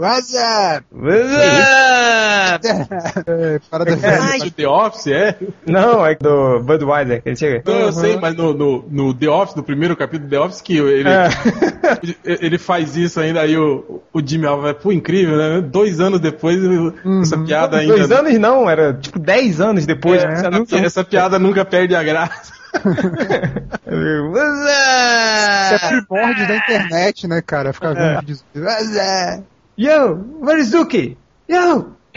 What's up? What's up? É, para da É de The Office, é? Não, é do Budweiser, que ele chega. Não, eu sei, mas no, no, no The Office, no primeiro capítulo do The Office, que ele, É. ele faz isso ainda, aí o, o Jimmy Alva vai, pô, incrível, né? Dois anos depois, essa piada ainda... Dois anos não, era tipo 10 anos depois. É, essa, nunca- essa piada nunca perde a graça. What's Isso é primórdio da internet, né, cara? Ficar É. vendo vídeos. What's up? Yo, where is Duki? Yo!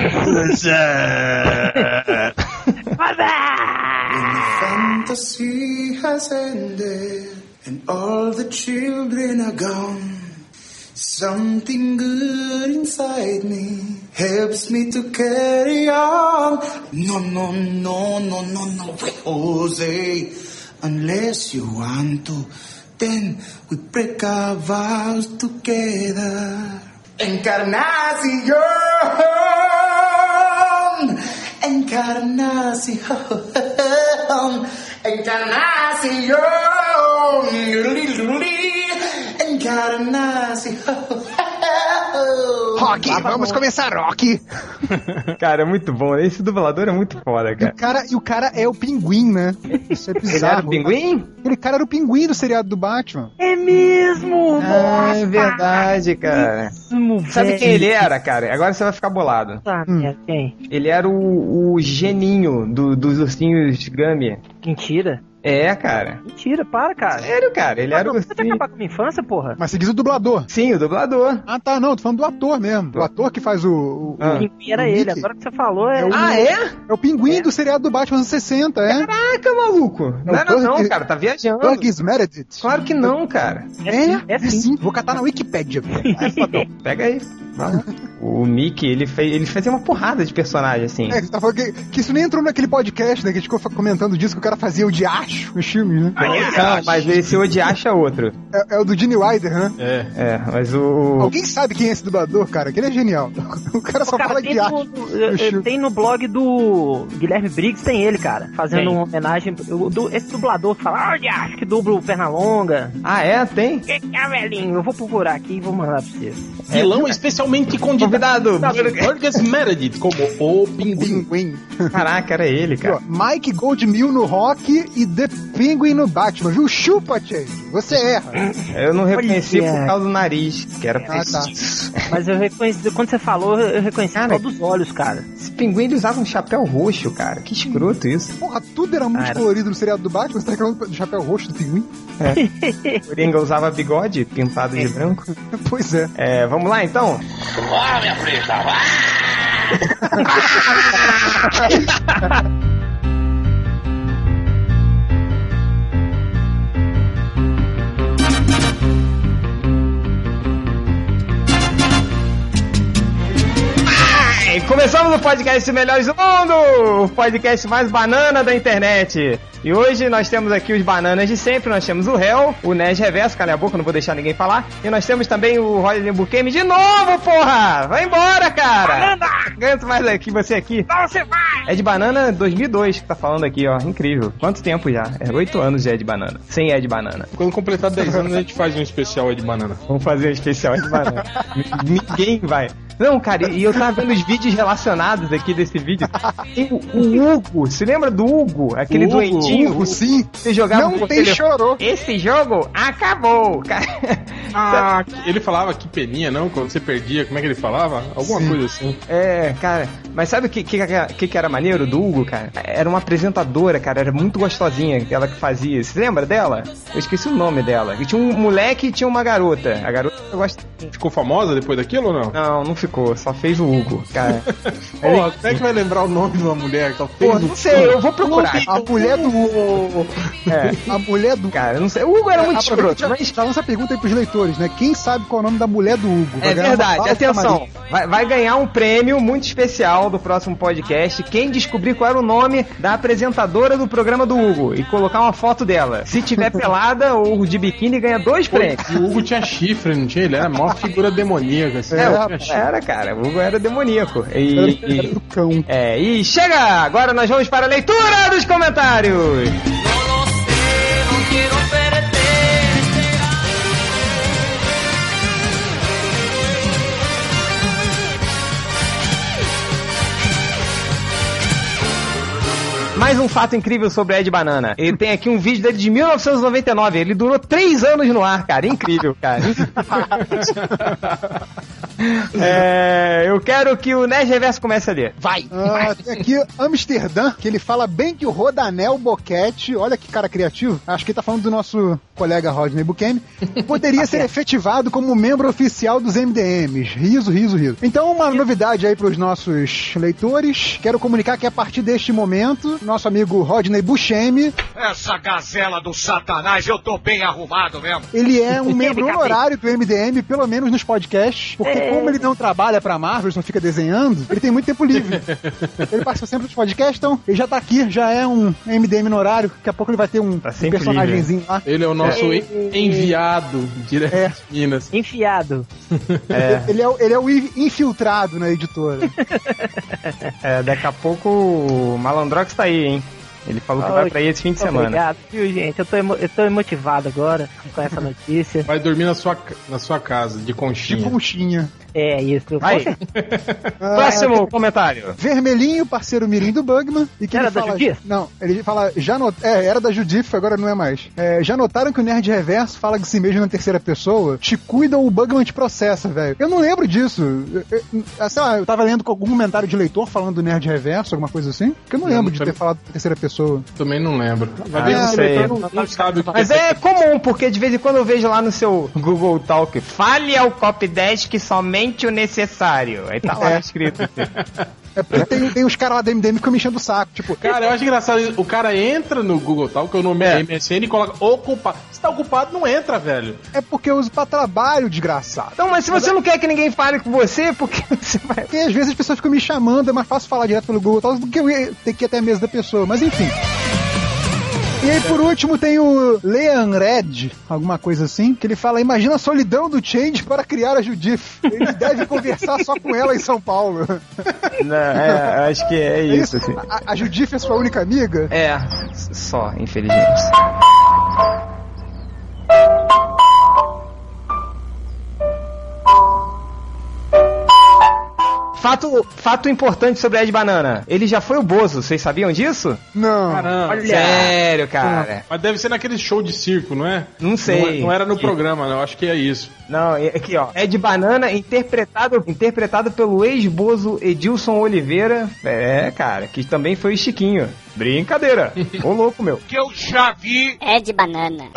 fantasy has ended and all the children are gone. Something good inside me helps me to carry on. No, no, no, no, no, no, Jose. Unless you want to, then we break our vows together. Encarnación. Encarnación. Encarnación. Encarnación. Rock! Vamos começar, Rock! Cara, é muito bom. Esse dublador é muito foda, E o cara. cara, e o cara é o pinguim, né? Isso é bizarro. Ele era o pinguim? Aquele cara era o pinguim do seriado do Batman. É mesmo! Ah, é verdade, cara. mesmo, Sabe velho. quem ele era, cara? Agora você vai ficar bolado. Tá, Hum. quem? Ele era o, o geninho do- dos ursinhos Gummy. Mentira. É, cara. Mentira, para, cara. Sério, cara. Ele era o Você vai acabar com a minha infância, porra? Mas você diz o dublador. Sim, o dublador. Ah, tá, não, tô falando do ator mesmo. Do ator que faz o. o- Ah. O pinguim era o ele, Mickey? agora que você falou é. É o- Ah, é? É o pinguim do seriado do Batman dos 60, é? Caraca, maluco. Não era Doug- não, cara. Tá viajando. Burgess Meredith. Claro que não, cara. É, é sim. Vou catar na fodão. Pega aí. O Mickey, ele, fez, ele fazia uma porrada de personagem, assim. É, você tá falando que, que isso nem entrou naquele podcast, né? Que a gente ficou comentando disso, que o cara fazia o de acho nos filmes, né? Não, mas esse Odi acha outro. É, é o do Gene Wilder, né? É. É, mas o. Alguém sabe quem é esse dublador, cara? Que ele é genial. O cara só Cara, fala de no- eh, filme. tem no blog do Guilherme Briggs, tem ele, cara, fazendo Tem. uma homenagem. do- esse dublador que fala, olha, acho que dubla o Pernalonga. Ah, é? Tem? Que é, velhinho? Eu vou procurar aqui e vou mandar pra vocês. Vilão especialmente Convidado. Burgess Meredith, como o pinguim. Caraca, era ele, cara. Mike Goldmill no rock e The Penguin no Batman, viu? Chupa, Change. Você erra. Eu não reconheci Olha. por causa do nariz, que era Ah, tá. Mas eu reconheci, quando você falou, eu reconheci Cara, por causa dos olhos, cara. Esse pinguim ele usava um chapéu roxo, cara. Que escroto isso. Porra, tudo era muito Cara. colorido no seriado do Batman. Você tá reclamando do chapéu roxo do pinguim? O Coringa usava bigode pintado de branco. Pois é. É, vamos lá então? Ai, Começamos o podcast Melhores do Mundo, o podcast mais banana da internet. E hoje nós temos aqui os bananas de sempre, nós temos o Hel, o Nerd Reverso, cala a boca, não vou deixar ninguém falar. E nós temos também o Roger Bukemi de novo, porra! Vai embora, cara! Ganho mais aqui, você aqui. Não, você vai! É de banana 2002 que tá falando aqui, ó. Incrível. Quanto tempo já? É oito anos já é de banana. Sem é de banana. Quando completar 10 anos, a gente faz um especial aí de banana. Vamos fazer um especial de banana. Ninguém vai. Não, cara, e eu tava vendo os vídeos relacionados aqui desse vídeo. Tem o, o Hugo, se lembra do Hugo? Aquele O Hugo, doentinho? Hugo, sim. Você jogava Não tem telefone. chorou. Esse jogo acabou, cara. Ah, ele falava que peninha, não? Quando você perdia, como é que ele falava? Alguma Sim. coisa assim. É, cara, mas sabe o que, que, que, que era maneiro do Hugo, cara? Era uma apresentadora, cara, era muito gostosinha, aquela que fazia. Você lembra dela? Eu esqueci o nome dela. E tinha um moleque e tinha uma garota. A garota eu gosto. Ficou famosa depois daquilo ou não? Não, não ficou, só fez o Hugo, cara. Pô, como é que vai lembrar o nome de uma mulher que ela fez Pô, o- não sei, eu vou procurar. A mulher do Hugo. É, A mulher do cara, não sei. O Hugo era muito escroto, mas. Já lança a pergunta aí pros leitores, né? Quem sabe qual é o nome da mulher do Hugo? Vai É verdade, atenção. Vai, vai ganhar um prêmio muito especial do próximo podcast. Quem descobrir qual era o nome da apresentadora do programa do Hugo e colocar uma foto dela. Se tiver pelada ou de biquíni, ganha dois prêmios. E o Hugo tinha chifre, não tinha? Ele era a maior figura demoníaca. Assim, É, chifre cara. O Hugo era demoníaco. E, era do cão. É, e chega! Agora nós vamos para a leitura dos comentários! Mais um fato incrível sobre Ed Banana. Ele tem aqui um vídeo dele de 1999. Ele durou três anos no ar, cara. Incrível, cara. É, eu quero que o Nerd Reverso comece a ler. Vai! Ah, tem aqui Amsterdã, que ele fala bem que o Rodanel Boquete, olha que cara criativo, acho que ele tá falando do nosso colega Rodney Bukemi, poderia ser efetivado como membro oficial dos MDMs. Riso, riso, riso. Então, uma novidade aí pros nossos leitores, quero comunicar que a partir deste momento, nosso amigo Rodney Buscemi, Essa gazela do satanás, eu tô bem arrumado mesmo. ele é um membro honorário do MDM, pelo menos nos podcasts, porque É. como ele não trabalha pra Marvel, só fica desenhando, ele tem muito tempo livre. ele participa sempre dos podcasts, então ele já tá aqui, já é um MDM no horário, daqui a pouco ele vai ter um, Tá um personagemzinho lá. Ele é o nosso É. en- enviado direto É. às Minas. Enfiado. Ele, é, o- ele é o in- infiltrado na editora. É, daqui a pouco o Malandrox tá aí, hein? Ele falou que vai pra aí esse fim de semana. Obrigado, viu, gente? Eu tô, emo- eu tô emotivado agora com essa notícia. Vai dormir na sua, na sua casa, de De conchinha. É isso. eu- Vai. Ah, Próximo comentário. Vermelhinho, parceiro mirim do Bugman. E que Era ele da fala, Judith? Não, ele fala, já not... É, era da Judith, agora não é mais. É, já notaram que o Nerd Reverso fala de si mesmo na terceira pessoa? Te cuida ou o Bugman te processa, velho. Eu não lembro disso. Eu, eu- ah, sei lá, eu tava lendo com algum comentário de leitor falando do Nerd Reverso, alguma coisa assim. Que eu não Não, lembro não de ter falado da terceira pessoa. Também não lembro. Ah, ver não que o sei. não, não sabe o que Mas é comum, porque de vez em quando eu vejo lá no seu Google Talk, fale ao Copy Desk somente o necessário. Aí tá lá É. escrito. É porque tem, tem os caras lá da MDM que ficam me enchendo o saco. Tipo, Cara, eu acho engraçado. O cara entra no Google Tal, que é o nome é É. MSN, e coloca ocupado. Se tá ocupado, não entra, velho. é porque eu uso pra trabalho, desgraçado. Então, mas se você não quer que ninguém fale com você, por que você vai. Porque às vezes as pessoas ficam me chamando, é mais fácil falar direto pelo Google Talks do que eu ia ter que ir até a mesa da pessoa. Mas enfim. E aí, por último, tem o Leon Red, alguma coisa assim, que ele fala: Imagina a solidão do Change para criar a Judith. Ele deve conversar só com ela em São Paulo. Não, é, acho que é isso, assim. A, a Judith é sua única amiga? É, só, infelizmente. Fato, fato importante sobre Ed Banana. Ele já foi o Bozo, vocês sabiam disso? Não. Caramba. Sério, cara. Mas deve ser naquele show de circo, não é? Não sei. Não, não era no programa, não. Eu acho que é isso. Não, é aqui ó. Ed Banana interpretado, interpretado pelo ex-bozo Edilson Oliveira. É, cara, que também foi o Chiquinho. Brincadeira. Ô louco, meu. Que eu já vi. É de banana.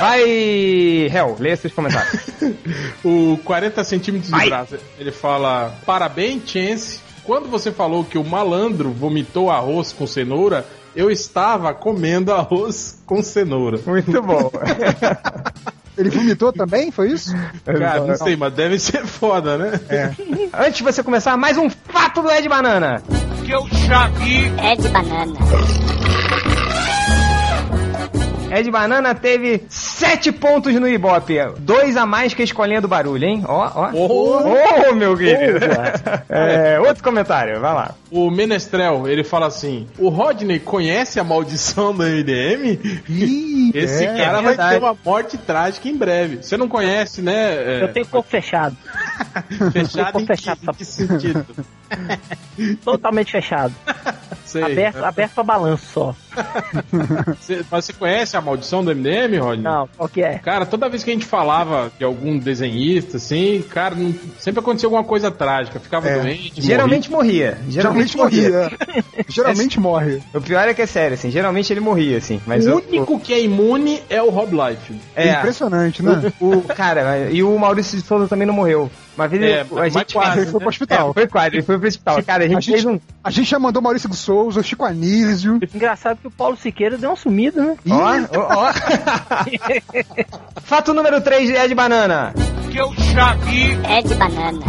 Vai, Hel, lê esses comentários. O 40 centímetros Vai. de braço, ele fala: Parabéns, Chance. Quando você falou que o malandro vomitou arroz com cenoura, eu estava comendo arroz com cenoura. Muito bom. Ele vomitou também? Foi isso? Cara, não sei, mas deve ser foda, né? Antes de você começar, mais um fato do Ed Banana. Que eu já vi. É de banana. Ed Banana teve sete pontos no Ibope. Dois a mais que a escolinha do barulho, hein? Ó, ó. Oh. Ô, meu querido. É, outro comentário, vai lá. O Menestrel, ele fala assim: O Rodney conhece a maldição do MDM? Ih, Esse é. cara é vai ter uma morte trágica em breve. Você não conhece, né? é, Eu tenho corpo fechado. fechado em fechado, que, em que sentido? Totalmente fechado. Sei. Aberto, aberto pra balanço só. Você, mas você conhece a maldição do MDM, Rodney? Não, qual que é? Cara, toda vez que a gente falava de algum desenhista, assim, cara, não- sempre acontecia alguma coisa trágica. Ficava É. doente, Geralmente morria. Geralmente morria. Geralmente morre. O pior é que é sério, assim. Geralmente ele morria, assim. Mas morria. eu, O único que é imune é o Rob Life. É, Impressionante, né? o, cara, e o Maurício de Souza também não morreu. Uma vez É, ele- a gente quase, Ele foi né? pro hospital. É, foi quase, ele foi pro hospital. Cara, a gente, A gente, fez um. a gente já mandou Maurício de Souza, o Chico Anísio. Engraçado que o Paulo Siqueira deu uma sumida, né? Ó, ó, ó. Fato número 3 de Ed Banana. Que eu já vi. É de banana.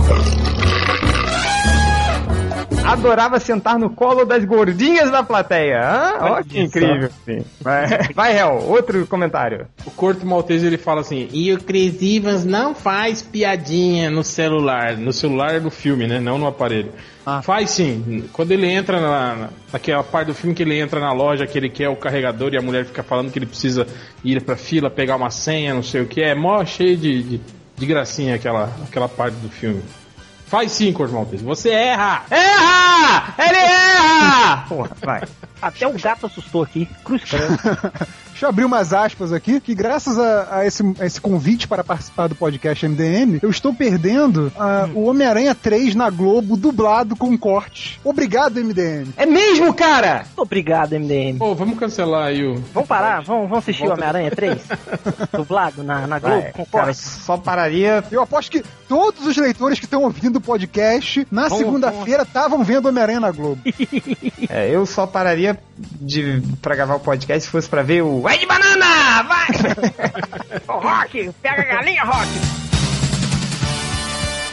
Adorava sentar no colo das gordinhas da plateia. Hã? Ó, que incrível. Sim. Vai, vai, Hel, outro comentário. O Corto Maltese ele fala assim: E o Chris Evans não faz piadinha no celular. No celular do filme, né? Não no aparelho. Faz sim. Quando ele entra na, na- naquela parte do filme que ele entra na loja, que ele quer o carregador e a mulher fica falando que ele precisa ir pra fila, pegar uma senha, não sei o que. É mó cheio de, de, de gracinha aquela, aquela parte do filme. Faz sim, Cor Maltese. Você erra! Erra! Ele erra! Porra, vai. Até o gato assustou aqui. Cruz. Deixa eu abrir umas aspas aqui, que graças a, a esse, a esse convite para participar do podcast MDM, eu estou perdendo ah, o Homem-Aranha 3 na Globo, dublado com corte. Obrigado, MDM. É mesmo, cara? Obrigado, MDM. Pô, vamos cancelar aí o. Vamos parar? Vamos, vamos assistir o Homem-Aranha 3? Dublado na, na Globo, Vai, com cara, corte. só pararia. Eu aposto que todos os leitores que estão ouvindo o podcast, na segunda-feira, estavam vendo Homem-Aranha na Globo. É, eu só pararia de, pra gravar o podcast se fosse pra ver o Ed Banana! Vai! Ô, Rock, pega a galinha, Rock.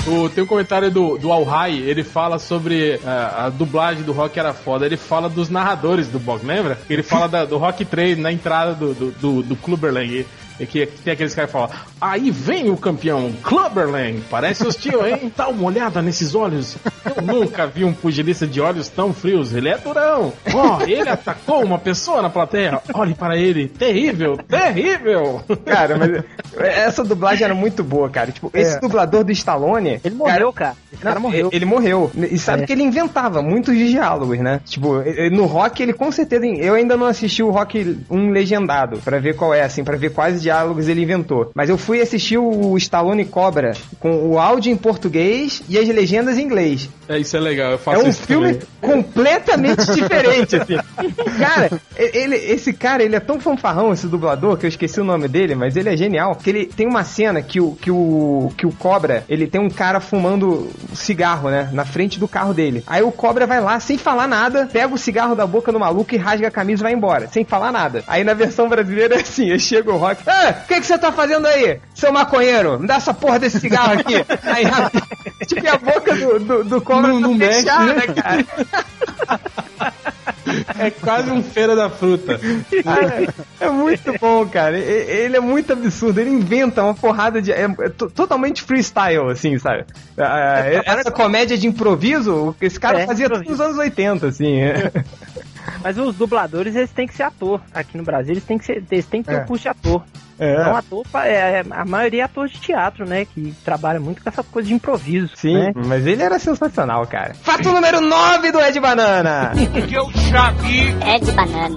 O, tem um comentário do, do Alhai, ele fala sobre ah, a dublagem do rock era foda. Ele fala dos narradores do box, lembra? Ele fala da- do Rock 3 na entrada do, do, do, do Clubberlang. E que tem aqueles caras que falam: Aí vem o campeão, Clubberlang. Parece hostil, hein? Dá uma olhada nesses olhos. Eu nunca vi um pugilista de olhos tão frios. Ele é durão. Ó, ele atacou uma pessoa na plateia. Olhe para ele. Terrível, terrível. Cara, mas essa dublagem era muito boa, cara. Tipo, esse dublador do Stallone. Ele morreu, cara. Esse cara Não, morreu. Ele morreu. E sabe É. que ele inventava muitos diálogos, né? Tipo, no rock ele com certeza. Eu ainda não assisti o rock um legendado pra ver qual é, assim, pra ver quais diálogos ele inventou. Mas eu fui assistir o Stallone Cobra com o áudio em português e as legendas em inglês. É, isso é legal. Eu É faço um isso filme também. completamente diferente, assim. Cara, ele, esse cara, ele é tão fanfarrão, esse dublador, que eu esqueci o nome dele, mas ele é genial. Que ele tem uma cena que o, que o, que o Cobra, ele tem um cara fumando cigarro, né? Na frente do carro dele. Aí o Cobra vai lá, sem falar nada, pega o cigarro da boca do maluco e rasga a camisa e vai embora, sem falar nada. Aí na versão brasileira é assim, chega o Rock. Ah, o que, que você tá fazendo aí, seu maconheiro? Me dá essa porra desse cigarro aqui. Aí, tipo, a boca do, do, do Cobra Não- tá não mexe, fechada, né? cara. É quase um feira da fruta. É muito bom, cara. Ele é muito absurdo. Ele inventa uma porrada de. É, é to- totalmente freestyle, assim, sabe? Ah, Essa comédia de improviso, esse cara É, fazia tudo nos anos 80, assim. Mas os dubladores, eles têm que ser ator. Aqui no Brasil, eles têm que, ser, eles têm que ter É. um curso de ator. É. Então, ator, fa- é, a maioria é ator de teatro, né? Que trabalha muito com essa coisa de improviso. Sim, né? mas ele era sensacional, cara. Fato número 9 do Ed Banana. Que eu já vi. É de banana.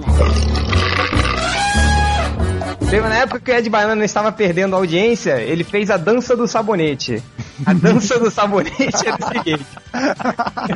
Teve na época que o Ed Banana estava perdendo a audiência, ele fez a dança do sabonete. A dança do sabonete era o seguinte: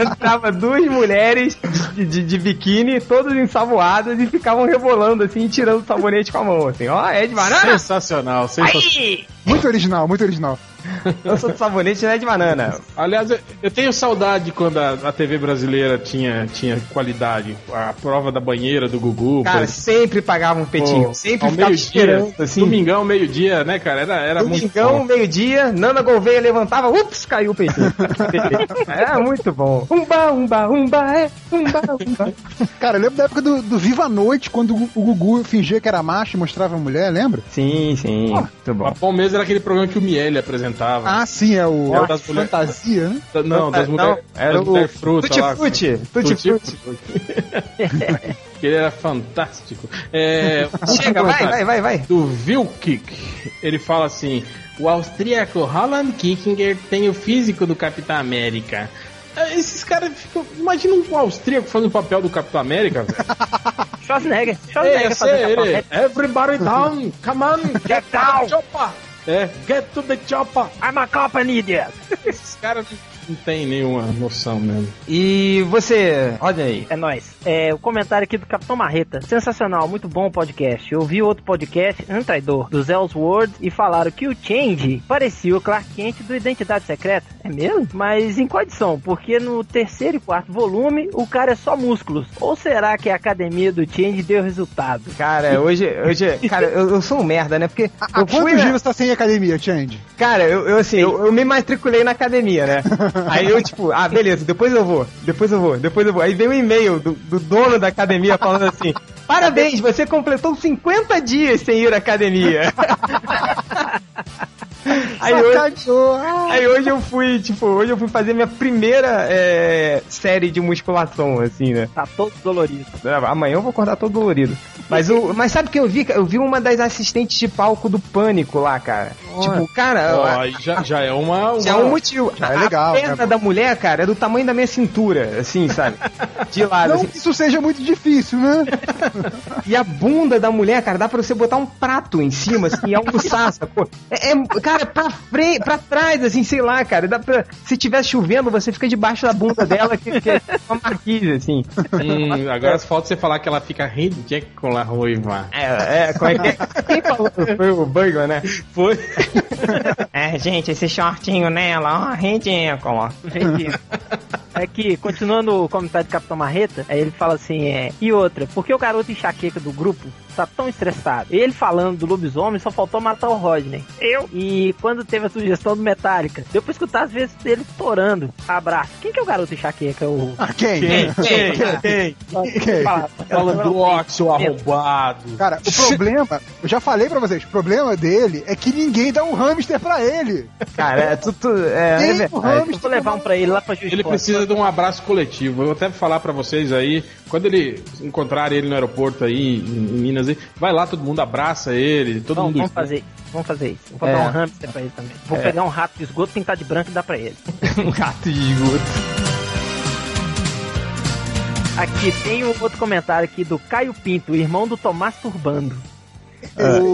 entrava duas mulheres de, de, de biquíni, todas ensaboadas, e ficavam rebolando assim, tirando o sabonete com a mão, assim, ó, Ed Banana! Sensacional, sensacional. Aí! Muito original, muito original. Dança do sabonete na Ed Banana. Aliás, eu- eu tenho saudade quando a, a TV brasileira tinha, tinha qualidade. A prova da banheira do Gugu. Cara, sempre pagava um petinho, pô, sempre ao ficava meio-dia. esperando, assim. Domingão, meio-dia, né, cara? Era, era Domingão, meio-dia, Nana Gouveia levantava, ups, caiu o peitinho. é muito bom. Umba, umba, umba, é, umba, umba. Cara, eu lembro da época do, do Viva a Noite, quando o Gugu fingia que era macho e mostrava a mulher, lembra? Sim, sim, muito bom. Bom mesmo era aquele programa que o Miele apresentava. Ah, sim, é o É o das mulher- Fantasia, né? Não, das Não, mulheres era das o mulher fruta Tutti lá. Frutti, Tutti Frutti. ele era fantástico. É, Chega, vai, vai, vai, vai. Do Vilkick, ele fala assim: o austríaco Roland Kickinger tem o físico do Capitão América. É, Esses caras ficam. Imagina um austríaco fazendo o papel do Capitão América, velho. Schwarzenegger. É, Schwarzenegger esse fazendo é ele. papel. Everybody down, come on, get down. chopper. É, get to the chopper. I'm a cop, I need it. Esses caras não tem nenhuma noção mesmo. E você, olha aí. É nóis. É, o comentário aqui do Capitão Marreta. Sensacional, muito bom o podcast. Eu vi outro podcast, um traidor, dos Elseworlds, e falaram que o Change parecia o Clark Kent do Identidade Secreta. É mesmo? Mas em qual edição? Porque no terceiro e quarto volume, o cara é só músculos. Ou será que a academia do Change deu resultado? Cara, hoje, hoje, cara, eu, eu sou um merda, né? Porque Há fui, quantos dias você tá sem academia, Change? Cara, eu, eu, assim, eu, eu me matriculei na academia, né? Aí eu, tipo, ah, beleza, depois eu vou, depois eu vou, depois eu vou. Aí veio um e-mail do, do dono da academia falando assim: Parabéns, você completou 50 dias sem ir à academia. Aí hoje. Ah, aí hoje eu fui, tipo, hoje eu fui fazer minha primeira é, série de musculação, assim, né? Tá todo dolorido. Amanhã eu vou acordar todo dolorido. Mas, o, mas sabe o que eu vi? Eu vi uma das assistentes de palco do Pânico lá, cara. Tipo, cara, Ó, aí já, já é uma. uma... já é um motivo. Já é legal, A perna né? da mulher, cara, é do tamanho da minha cintura, assim, sabe? De lado, Não assim. que isso seja muito difícil, né? E a bunda da mulher, cara, dá pra você botar um prato em cima, assim, e almoçar, sacou? É, é, cara, pra frente, pra trás, assim, sei lá, cara. Dá pra, se tiver chovendo, você fica debaixo da bunda dela, que, que é uma marquise, assim. Hum, agora falta você falar que ela fica ridícula ruiva. É, é, como é que é? Quem falou? Foi o Bugman, né? Foi. É, gente, esse shortinho nela, ó, ridículo. Gente, é que, continuando o comentário do Capitão Marreta, aí ele fala assim, é... E outra, por que o garoto enxaqueca do grupo tá tão estressado? Ele falando do lobisomem, só faltou matar o Rodney. Eu? E quando teve a sugestão do Metallica, deu pra escutar as vezes dele torando. Abraço. Quem que é o garoto enxaqueca? O... Ah, quem? Quem? Quem? Quem? Fala, Falando do ó, seu arrombado. Cara, o problema, eu já falei pra vocês, o problema dele é que ninguém dá um hamster pra ele. Cara, é tudo. É, é. Eu hamster. vou levar um pra ele lá pra Juiz Ele precisa de um abraço coletivo. Eu vou até falar pra vocês aí, quando ele encontrar ele no aeroporto aí, em, em Minas, aí, vai lá, todo mundo abraça ele, todo Vamos, mundo. vamos fazer Vamos fazer isso. Vou É. dar um hamster pra ele também. Vou É. pegar um rato de esgoto, pintar de branco e dar pra ele. um gato de esgoto. Aqui tem um outro comentário aqui do Caio Pinto, irmão do Tomás Turbando.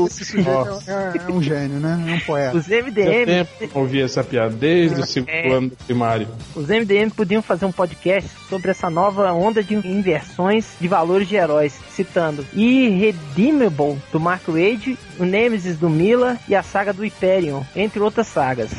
Esse sujeito é, é um gênio, né? É um poeta. Os MDM, ouvi essa piada, desde o segundo É. ano do primário. os MDM podiam fazer um podcast sobre essa nova onda de inversões de valores de heróis, citando Irredeemable do Mark Wade, o Nemesis do Miller e a saga do Hyperion, entre outras sagas.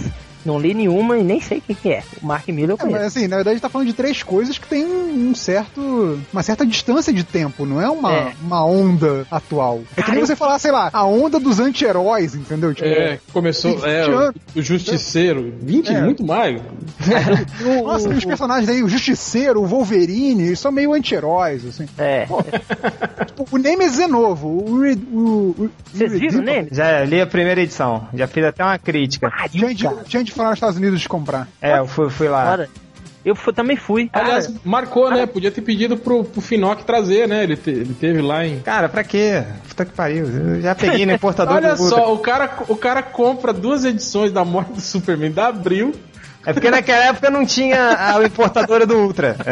Não li nenhuma e nem sei o que, que é. O Mark Miller eu É, conheço. mas assim, na verdade a gente tá falando de três coisas que tem um, certo. uma certa distância de tempo, não é uma, É. uma onda atual. É que nem você falar, sei lá, a onda dos anti-heróis, entendeu? Tipo, É, começou, 20 é, anos. o, Justiceiro, 20, É. muito mais. o- Nossa, tem os personagens aí, o Justiceiro, o Wolverine, eles são meio anti-heróis, assim. É. Tipo, o Nemesis é novo, o. Re- o, o Vocês viram o Nemesis? Já li a primeira edição. Já fiz até uma crítica. De, tinha de falar nos Estados Unidos de comprar. É, eu fui, fui lá. Olha, eu fui- também fui. Aliás, marcou, né? Podia ter pedido pro, pro Finoc trazer, né? Ele, te- ele teve lá em. Cara, pra quê? Puta que pariu. Eu já peguei no importador Olha do Ultra. só, o cara, o cara compra duas edições da morte do Superman da Abril. É porque naquela época não tinha a importadora do Ultra.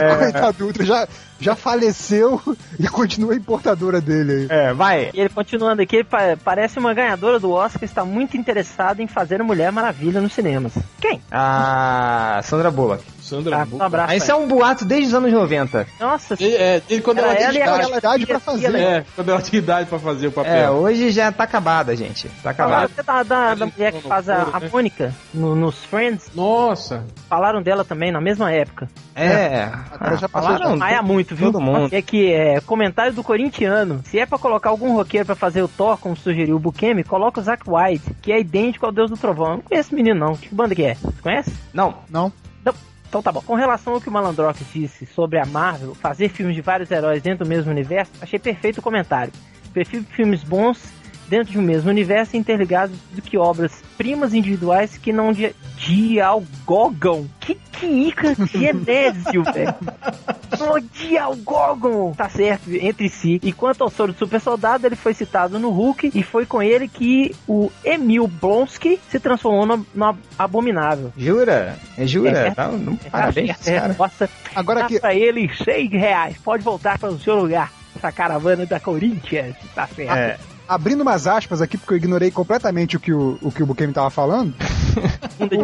É, Coitado do Ultra, já, já faleceu e continua a importadora dele aí. é vai. E ele continuando aqui, ele pa- parece uma ganhadora do Oscar, está muito interessada em fazer Mulher Maravilha nos cinemas. Quem? A Sandra Bullock. Sandra Tá, Bullock. um abraço. Ah, Isso é um boato desde os anos 90. Nossa, Ele- É, ele, quando ela, ela tinha e idade, aquela idade pra fazer. tia- é, quando ela tinha idade pra fazer o É, papel. hoje já tá acabada, gente. Tá Falaram acabada. até da, da, da Eles mulher que faz a, a né? Mônica no- nos Friends. Nossa, Falaram dela também na mesma época. É. Agora já Ah, passou falaram Ah, é muito, viu? Todo mundo. É que é comentário do corintiano. Se é pra colocar algum roqueiro pra fazer o Thor, como sugeriu o Bukemi, coloca o Zack White, que é idêntico ao Deus do Trovão. Eu não conheço esse menino, não. Que banda que é? Você conhece? Não. Não? Não. Então tá bom. Com relação ao que o Malandrox disse sobre a Marvel fazer filmes de vários heróis dentro do mesmo universo, achei perfeito o comentário. Prefiro filmes bons dentro de um mesmo universo interligados do que obras primas individuais que não di dialogam. Que quica genésio, velho. Não dialogam. Tá certo, entre si. E quanto ao soro do super soldado, ele foi citado no Hulk e foi com ele que o Emil Blonsky se transformou no, no Abominável. Jura? É jura? É. Tá, não, É, parabéns, é, cara. Nossa, Agora que. ele seis reais. Pode voltar para o seu lugar. Essa caravana da Corinthians. Tá certo. É. Abrindo umas aspas aqui, porque eu ignorei completamente o que o, o, que o Bukemi tava falando.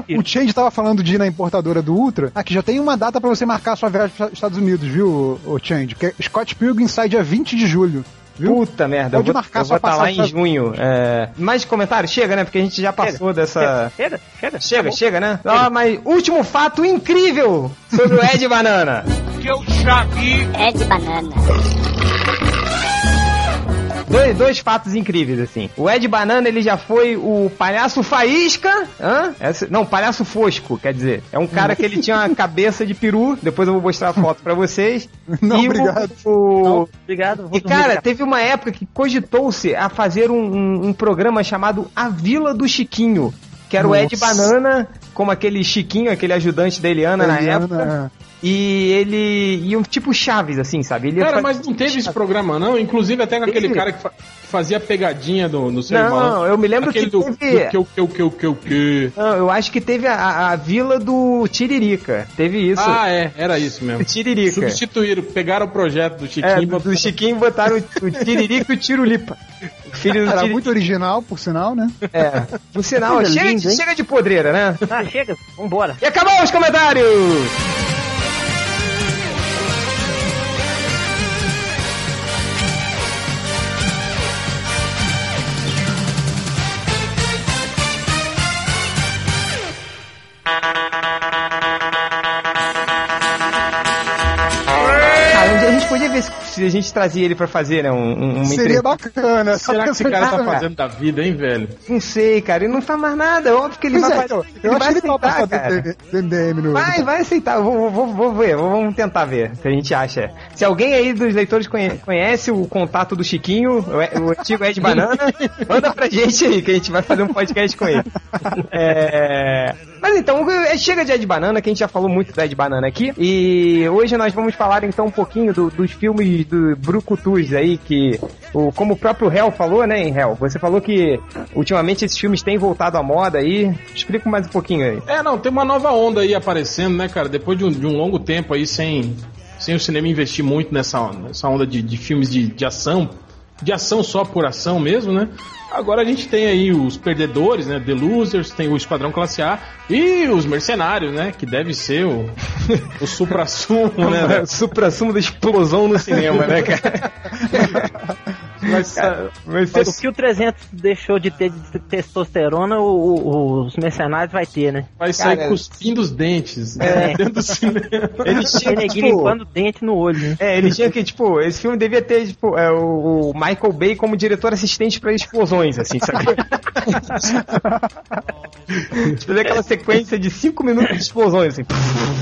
De O Change tava falando de ir na importadora do Ultra. Aqui já tem uma data pra você marcar a sua viagem para os Estados Unidos, viu, o Change? Que é Scott Pilgrim sai dia 20 de julho. Viu? Puta merda, Pode eu vou, marcar eu sua vou estar lá passagem em junho. É... Mais comentários? Chega, né? Porque a gente já passou dessa. Chega, chega. Chega, Tá chega, né? Ah, mas último fato incrível sobre o Ed Banana. Que eu já vi. De banana. Dois, dois fatos incríveis, assim. O Ed Banana, ele já foi o palhaço faísca, hã? Essa- não, palhaço fosco, quer dizer. É um cara que ele tinha uma cabeça de peru, depois eu vou mostrar a foto pra vocês. Não, E o- obrigado. o- Obrigado. vou E dormir, cara, teve uma época que cogitou-se a fazer um, um- um programa chamado A Vila do Chiquinho. Que era o Ed Nossa. Banana, como aquele Chiquinho, aquele ajudante da Eliana, na Eliana, época. E ele. E um tipo Chaves, assim, sabe? Ele Cara, mas não teve esse programa, não? Inclusive até com aquele cara que, fa- fazia pegadinha do, no seu Não, irmão. eu me lembro Aquele que do, teve- do que o que o que o que o que. Não, eu acho que teve a, a- a vila do Tiririca. Teve isso. Ah, é, era isso mesmo. Tiririca. Substituíram, pegaram o projeto do Chiquinho É, e do, do botaram- Chiquinho botaram o, o Tiririca e o Tirulipa. O filho do Era muito original, por sinal, né? É. Por sinal, Coisa chega, linda, de, chega de podreira, né? Ah, chega. Vambora. E acabou os comentários! Se, se a gente trazia ele pra fazer, né? Um, um, Seria bacana. Será que esse cara tá fazendo da vida, hein, velho? Não sei, cara. Ele não faz mais nada. É óbvio que ele Pois vai é, então, ele eu vai acho que ele topa cara. fazer MDM no. Vai, vai aceitar. Vou, vou, vou ver, vamos tentar ver o que a gente acha. Se alguém aí dos leitores conhe- conhece o contato do Chiquinho, o, o antigo Ed Banana, manda pra gente aí que a gente vai fazer um podcast com ele. É, Mas então, é, chega de Ed Banana, que a gente já falou muito do Ed Banana aqui. E hoje nós vamos falar então um pouquinho do- dos filmes do Brucutus aí, que, o, como o próprio Hell falou, né, em Hell? Você falou que ultimamente esses filmes têm voltado à moda aí. Explica mais um pouquinho aí. É, não, tem uma nova onda aí aparecendo, né, cara? Depois de um, de um longo tempo aí sem, sem o cinema investir muito nessa, nessa onda de, de filmes de, de ação, de ação só por ação mesmo, né? Agora a gente tem aí os perdedores, né? The Losers, tem o Esquadrão Classe A e os Mercenários, né? Que deve ser o, o supra-sumo, né? Supra-sumo da explosão no cinema, né, cara? Mas, ah, Vai ser O que o 300 deixou de ter de testosterona, o- o- os mercenários vai ter, né? vai sair Cara, cuspindo os dentes É. né, dentro do cinema. Tem tinham, neguinho tipo, limpando o dente no olho, né? é, eles tinham que, tipo, esse filme devia ter, tipo, é, o, Michael Bay como diretor assistente pra explosões, assim, sabe? Fazer aquela sequência de 5 minutos de explosões, assim.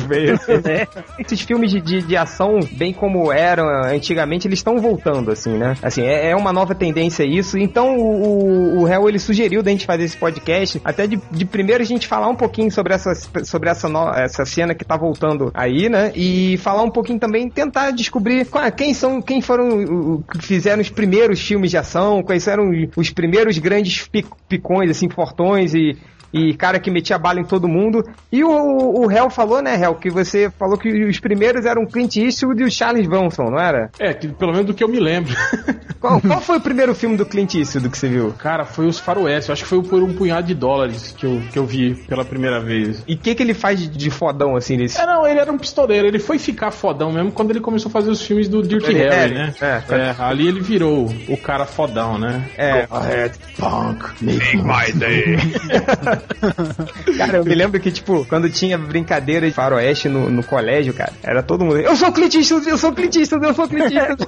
meio assim. É. Esses filmes de, de, de ação, bem como eram antigamente, eles estão voltando, assim, né? Assim, é, é uma nova tendência isso. Então, o, o, ele sugeriu da gente fazer esse podcast, até de, de primeiro a gente falar um pouquinho sobre essa, sobre essa, no- essa cena que tá voltando aí, né? E falar um pouquinho também, tentar descobrir qual- quem são, quem foram, fizeram os primeiros filmes de ação, quais eram os primeiros grandes pic- picões, assim, fortões e, e cara que metia bala em todo mundo. E o, o Hell falou, né, Hell, que você falou que os primeiros eram o Clint Eastwood e o Charles Bronson, não era? É, que, pelo menos do que eu me lembro. Qual, qual foi o primeiro filme do Clint Eastwood que você viu? Cara, foi os faroeste. Eu acho que foi por um punhado de dólares que eu, que eu vi pela primeira vez. E o que, que ele faz de, de fodão, assim, nesse... É, não, ele era um pistoleiro. Ele foi ficar fodão mesmo quando ele começou a fazer os filmes do Dirty Ele- Harry, é, né? é. É, ali ele virou o cara fodão, né? É. Go ahead, punk. Make my day. Cara, eu me lembro que, tipo, quando tinha brincadeira de faroeste no, no colégio, cara, era todo mundo. Eu sou Clint Eastwood, eu sou Clint Eastwood, eu sou Clint Eastwood.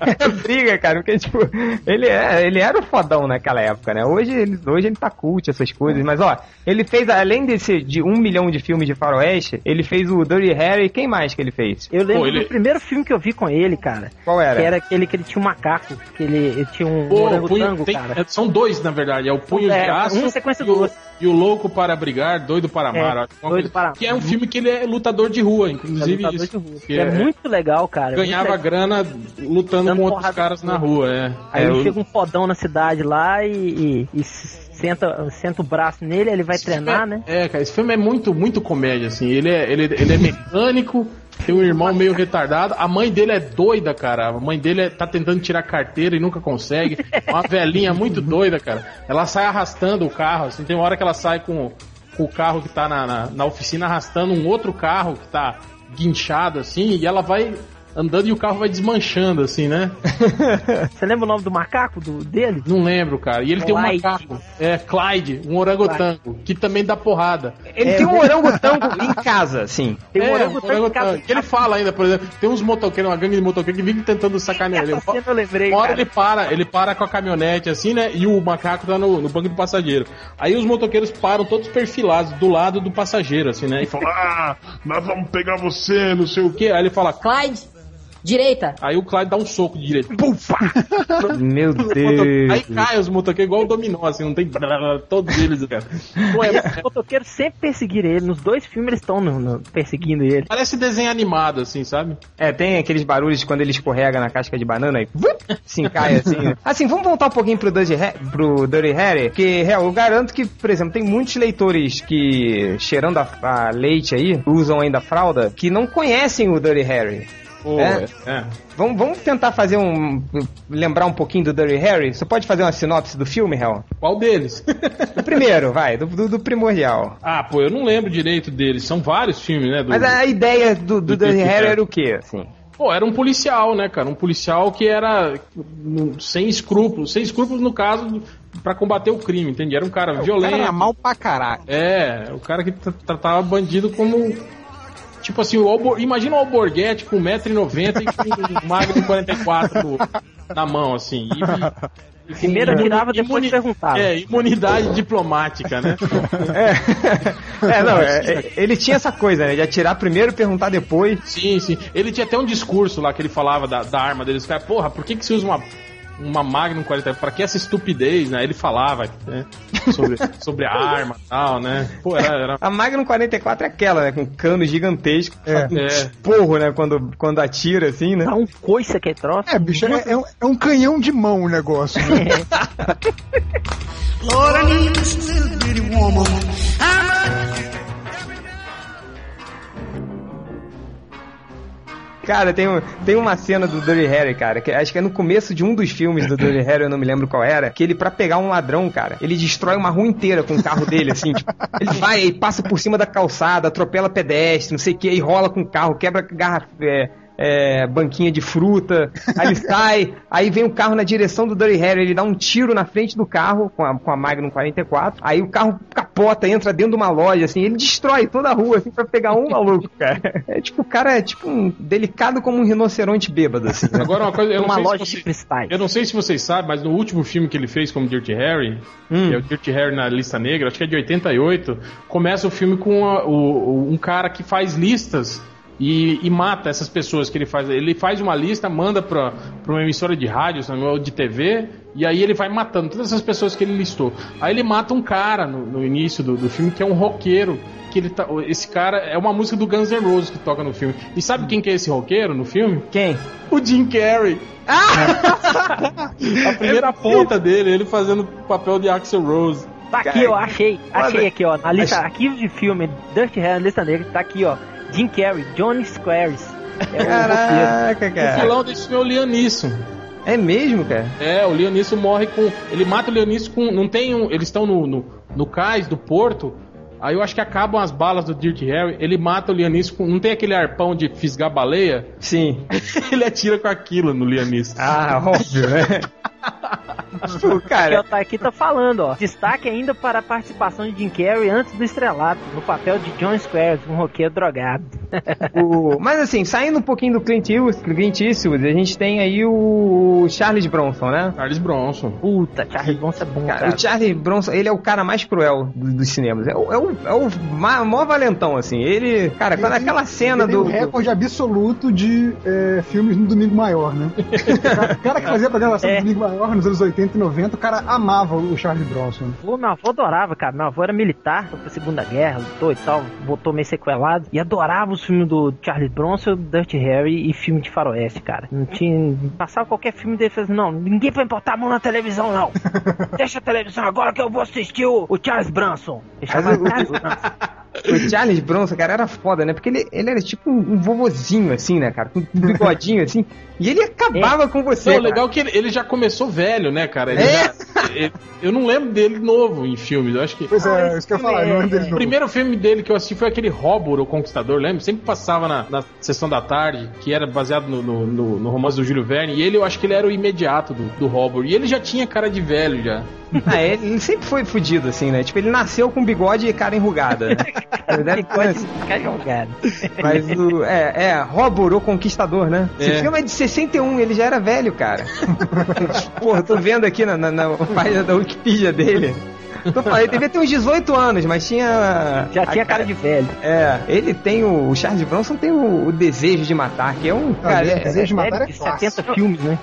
Era briga, cara, porque, tipo, ele, é, ele era o fodão naquela época, né? Hoje ele, hoje ele tá cult, essas coisas, mas ó, ele fez, além desse de um milhão de filmes de faroeste, ele fez o Dirty Harry, quem mais que ele fez? Eu lembro Pô, ele- do primeiro filme que eu vi com ele, cara. Qual era? Que era aquele que ele tinha um macaco, que ele, ele tinha um Pô, orangotango, punho- tem- cara. é, são dois, na verdade. É o Punho É, de Aço uma sequência e, do outro. E o Louco para Brigar, Doido para Amar. É, acho, alguma Doido coisa. para- Que é um filme que ele é lutador de rua, inclusive Lutador isso. rua. Que é, muito legal, cara. é Ganhava legal. grana lutando com outros caras na rua, é. Aí É, chega um fodão na cidade lá e, e- e senta, senta o braço nele, ele vai treinar, né? É, cara, esse filme é muito, muito comédia, assim. Ele é, ele, ele é mecânico, tem um irmão meio retardado. A mãe dele é doida, cara. A mãe dele é- tá tentando tirar carteira e nunca consegue. Uma velhinha muito doida, cara. Ela sai arrastando o carro, assim. Tem uma hora que ela sai com, com o carro que tá na, na, na oficina arrastando um outro carro que tá guinchado, assim. E ela vai andando e o carro vai desmanchando, assim, né? Você lembra o nome do macaco do, dele? Não lembro, cara. E ele tem um Clyde. macaco. É, Clyde, um orangotango, que também dá porrada. Ele tem um orangotango em casa, sim. Tem um é, orangotango em casa. Que ele fala ainda, por exemplo, tem uns motoqueiros, uma gangue de motoqueiros que vive tentando sacanear ele. Eu lembrei, Uma hora cara. ele para, ele para com a caminhonete assim, né? E o macaco tá no, no banco do passageiro. Aí os motoqueiros param todos perfilados do lado do passageiro, assim, né? E falam, ah, nós vamos pegar você, não sei o quê. Aí ele fala, Clyde, direita. aí o Clyde dá um soco de direito. Meu Deus. Aí cai os motoqueiros igual o dominó, assim, não tem. Todos eles, cara. Pô, é- E os motoqueiros sempre perseguiram ele. Nos dois filmes eles estão no- no- perseguindo ele. parece desenho animado, assim, sabe? É, tem aqueles barulhos de quando ele escorrega na casca de banana e se encai assim. né? Assim, vamos voltar um pouquinho pro Dirty, Ha- pro Dirty Harry, porque, real, eu garanto que, por exemplo, tem muitos leitores que, cheirando a, a leite aí, usam ainda fralda, que não conhecem o Dirty Harry. Pô, É? é. Vamos, vamos tentar fazer um. lembrar um pouquinho do Dirty Harry? Você pode fazer uma sinopse do filme, Hel? Qual deles? Do primeiro, vai, do, do, do primordial. ah, pô, eu não lembro direito deles. São vários filmes, né? do- Mas a ideia do, do Do Dirty Harry era o quê, assim? Pô, era um policial, né, cara? Um policial que era hum, sem escrúpulos. Sem escrúpulos, no caso, pra combater o crime, entende? Era um cara O violento. cara era mal pra caralho. É, o cara que tra- tratava bandido como. Tipo assim, o Albor... imagina o Alborguete com 1,90m e com um Magnum 44 no- na mão, assim. E, e com Primeiro atirava, depois imuni- perguntava. É, imunidade diplomática, né? É, é não, é, é, ele tinha essa coisa, né? De atirar primeiro e perguntar depois. Sim, sim. Ele tinha até um discurso lá que ele falava da, da arma deles. Cara, porra, por que, que se usa uma, uma Magnum 40? Pra que essa estupidez, né? Ele falava né? sobre, sobre a arma e tal, né? Pô, era. era... A Magnum 44 é aquela, né? Com cano gigantesco. É. Um É. esporro, né? Quando, quando atira, assim, né? Dá um coice aquele troço. É, bicho, é, é um, é um canhão de mão o negócio. né? Lord, I need this little bitty woman. I'm Cara, tem, um- tem uma cena do Dirty Harry, cara, que acho que é no começo de um dos filmes do Dirty Harry, eu não me lembro qual era, que ele, pra pegar um ladrão, cara, ele destrói uma rua inteira com o carro dele, assim, tipo, ele vai e passa por cima da calçada, atropela pedestre, não sei o que, e rola com o carro, quebra garrafa, é, é, banquinha de fruta, aí ele sai, aí vem o carro na direção do Dirty Harry, ele dá um tiro na frente do carro com a, com a Magnum 44, aí o carro capota, entra dentro de uma loja, assim, ele destrói toda a rua, assim, pra pegar um maluco, cara. É tipo, o cara é tipo um delicado como um rinoceronte bêbado, assim. né? Agora uma coisa, eu não, Uma sei loja se de você, cristais. eu não sei se vocês sabem, mas no último filme que ele fez como Dirty Harry, Hum. que é o Dirty Harry na lista negra, acho que é de 88, começa o filme com a- o- o- um cara que faz listas e, e mata essas pessoas que ele faz. Ele faz uma lista, manda pra, pra uma emissora de rádio ou de TV, e aí ele vai matando todas essas pessoas que ele listou. Aí ele mata um cara no, no início do, do filme que é um roqueiro. Que ele tá, esse cara é uma música do Guns N' Roses que toca no filme. E sabe quem que é esse roqueiro no filme? Quem? O Jim Carrey. a primeira ponta dele, ele fazendo o papel de Axel Rose. Tá aqui, ó, achei. Achei aqui, ó. Na lista, arquivo de filme, Dirty Harry, lista negra, tá aqui, ó. Jim Carrey, Johnny Squares. É o roteiro. Caraca, O cara. vilão desse filme é o Liam Neeson. É mesmo, cara? É, o Neeson morre com... Ele mata o Neeson com... Não tem um... Eles estão no, no, no cais do porto... Aí eu acho que acabam as balas do Dirty Harry, ele mata o Liam Neeson com... Não tem aquele arpão de fisgar baleia? Sim. ele atira com aquilo no Liam Neeson. Ah, óbvio, né? Pô, cara, ó, tá, aqui tá falando, ó. Destaque ainda para a participação de Jim Carrey antes do estrelato, no papel de John Squares, um roqueiro drogado. o... mas assim, saindo um pouquinho do Clint Eastwood, Clint Eastwood, a gente tem aí o Charles Bronson, né? Charles Bronson. Puta, Charles Bronson é bom, Cara, cara. o Charlie Bronson, ele é o cara mais cruel do- dos cinemas. É o, é o, é o ma- maior valentão, assim. Ele, cara, quando aquela cena Ele tem do. o recorde absoluto de é, filmes no Domingo Maior, né? O cara, o cara que fazia programação É. do Domingo Maior nos anos 80 e 90, o cara amava o Charlie Bronson. Pô, meu avô adorava, cara. Meu avô era militar, foi pra Segunda Guerra, lutou e tal, voltou meio sequelado. E adorava os filmes do Charles Bronson, Dirty Harry e filme de faroeste, cara. Não tinha... Passava qualquer filme dele e falava assim, não, ninguém vai botar a mão na televisão, não. Deixa a televisão agora que eu vou assistir o, o Charles Bronson. Mas o- Charles Bronson. o Charles Bronson, cara, era foda, né? Porque ele, ele era tipo um, um vovozinho, assim, né, cara? Com um bigodinho, assim. E ele acabava com você. Não, cara. legal que ele, ele já começou velho, né, cara? Ele É. já- ele- eu não lembro dele novo em filmes. Eu acho que. Pois é, isso que eu ia falar, não lembro dele O novo. primeiro filme dele que eu assisti foi aquele Robor, o Conquistador, lembra? Sempre passava na, na sessão da tarde, que era baseado no, no, no- no romance do Júlio Verne. E ele, eu acho que ele era o imediato do, do Robor. E ele já tinha cara de velho já. Ah, ele, ele sempre foi fudido, assim, né? Tipo, ele nasceu com bigode e cara enrugada. né? Deve Pode ficar jogado. Mas o. É, é, Robor, o Conquistador, né? Esse É. filme é de 61, ele já era velho, cara. Porra, tô vendo aqui na, na, na página da Wikipedia dele. Tô falando, ele devia ter uns 18 anos, mas tinha. Já tinha cara de velho. É, ele tem o. O Charles Bronson tem o, o desejo de matar, que é um. Ah, Cara, é, desejo de matar é clássico. 70 filmes, né?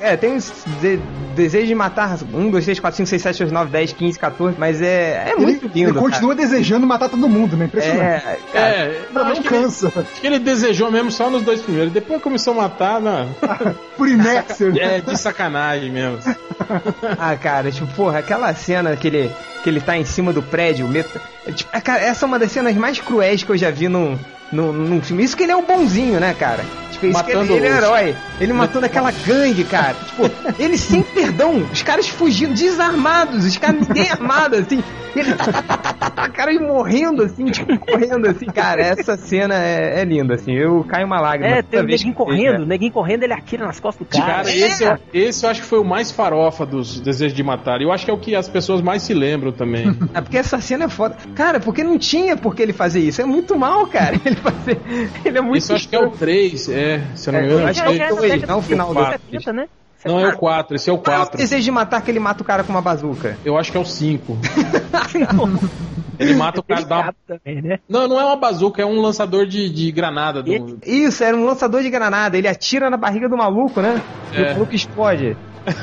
É, tem uns de, desejo de matar 1, 2, 3, 4, 5, 6, 7, 8, 9, 10, 15, 14, mas é, é muito ele, lindo. ele continua desejando matar todo mundo, né? cara. Impressionante. É, cara, É, Não, não que ele, cansa. acho que ele desejou mesmo só nos dois primeiros. Depois começou a matar, não. Por inércia. É de sacanagem mesmo. Ah, cara, tipo, porra, aquela cena que ele, que ele tá em cima do prédio, meta, é, tipo, ah, cara, essa é uma das cenas mais cruéis que eu já vi num, num, num filme. Isso que ele é o bonzinho, né, cara? Tipo, isso que ele, Matando ele é herói. Ele matando aquela gangue, cara. Tipo, ele sem perdão, os caras fugindo, desarmados, os caras ninguém armado, assim. E ele tá, tá, tá, tá, tá, tá, cara, e morrendo, assim, tipo, correndo, assim. Cara, essa cena é, é linda, assim. Eu caio uma lágrima. É, tem o vez neguinho correndo, o neguinho correndo, ele atira nas costas do cara. Cara, esse, é- esse eu acho que foi o mais farofa dos desejos de matar. E eu acho que é o que as pessoas mais se lembram também. É porque essa cena é foda. Cara, porque não tinha por que ele fazer isso. É muito mal, cara. Ele fazer. Ele é muito. Isso eu acho que é o 3, é, se eu não me É, engano. acho que é- o dois, não o final do- 70, né? Não é o 4, esse é o Qual é o 4. desejo de matar que ele mata o cara com uma bazuca? Eu acho que é o 5. Ele mata o cara. Uma... também, né? Não, não é uma bazuca, é um lançador de, de granada. Do... Isso, era um lançador de granada. Ele atira na barriga do maluco, né? E É. o maluco explode.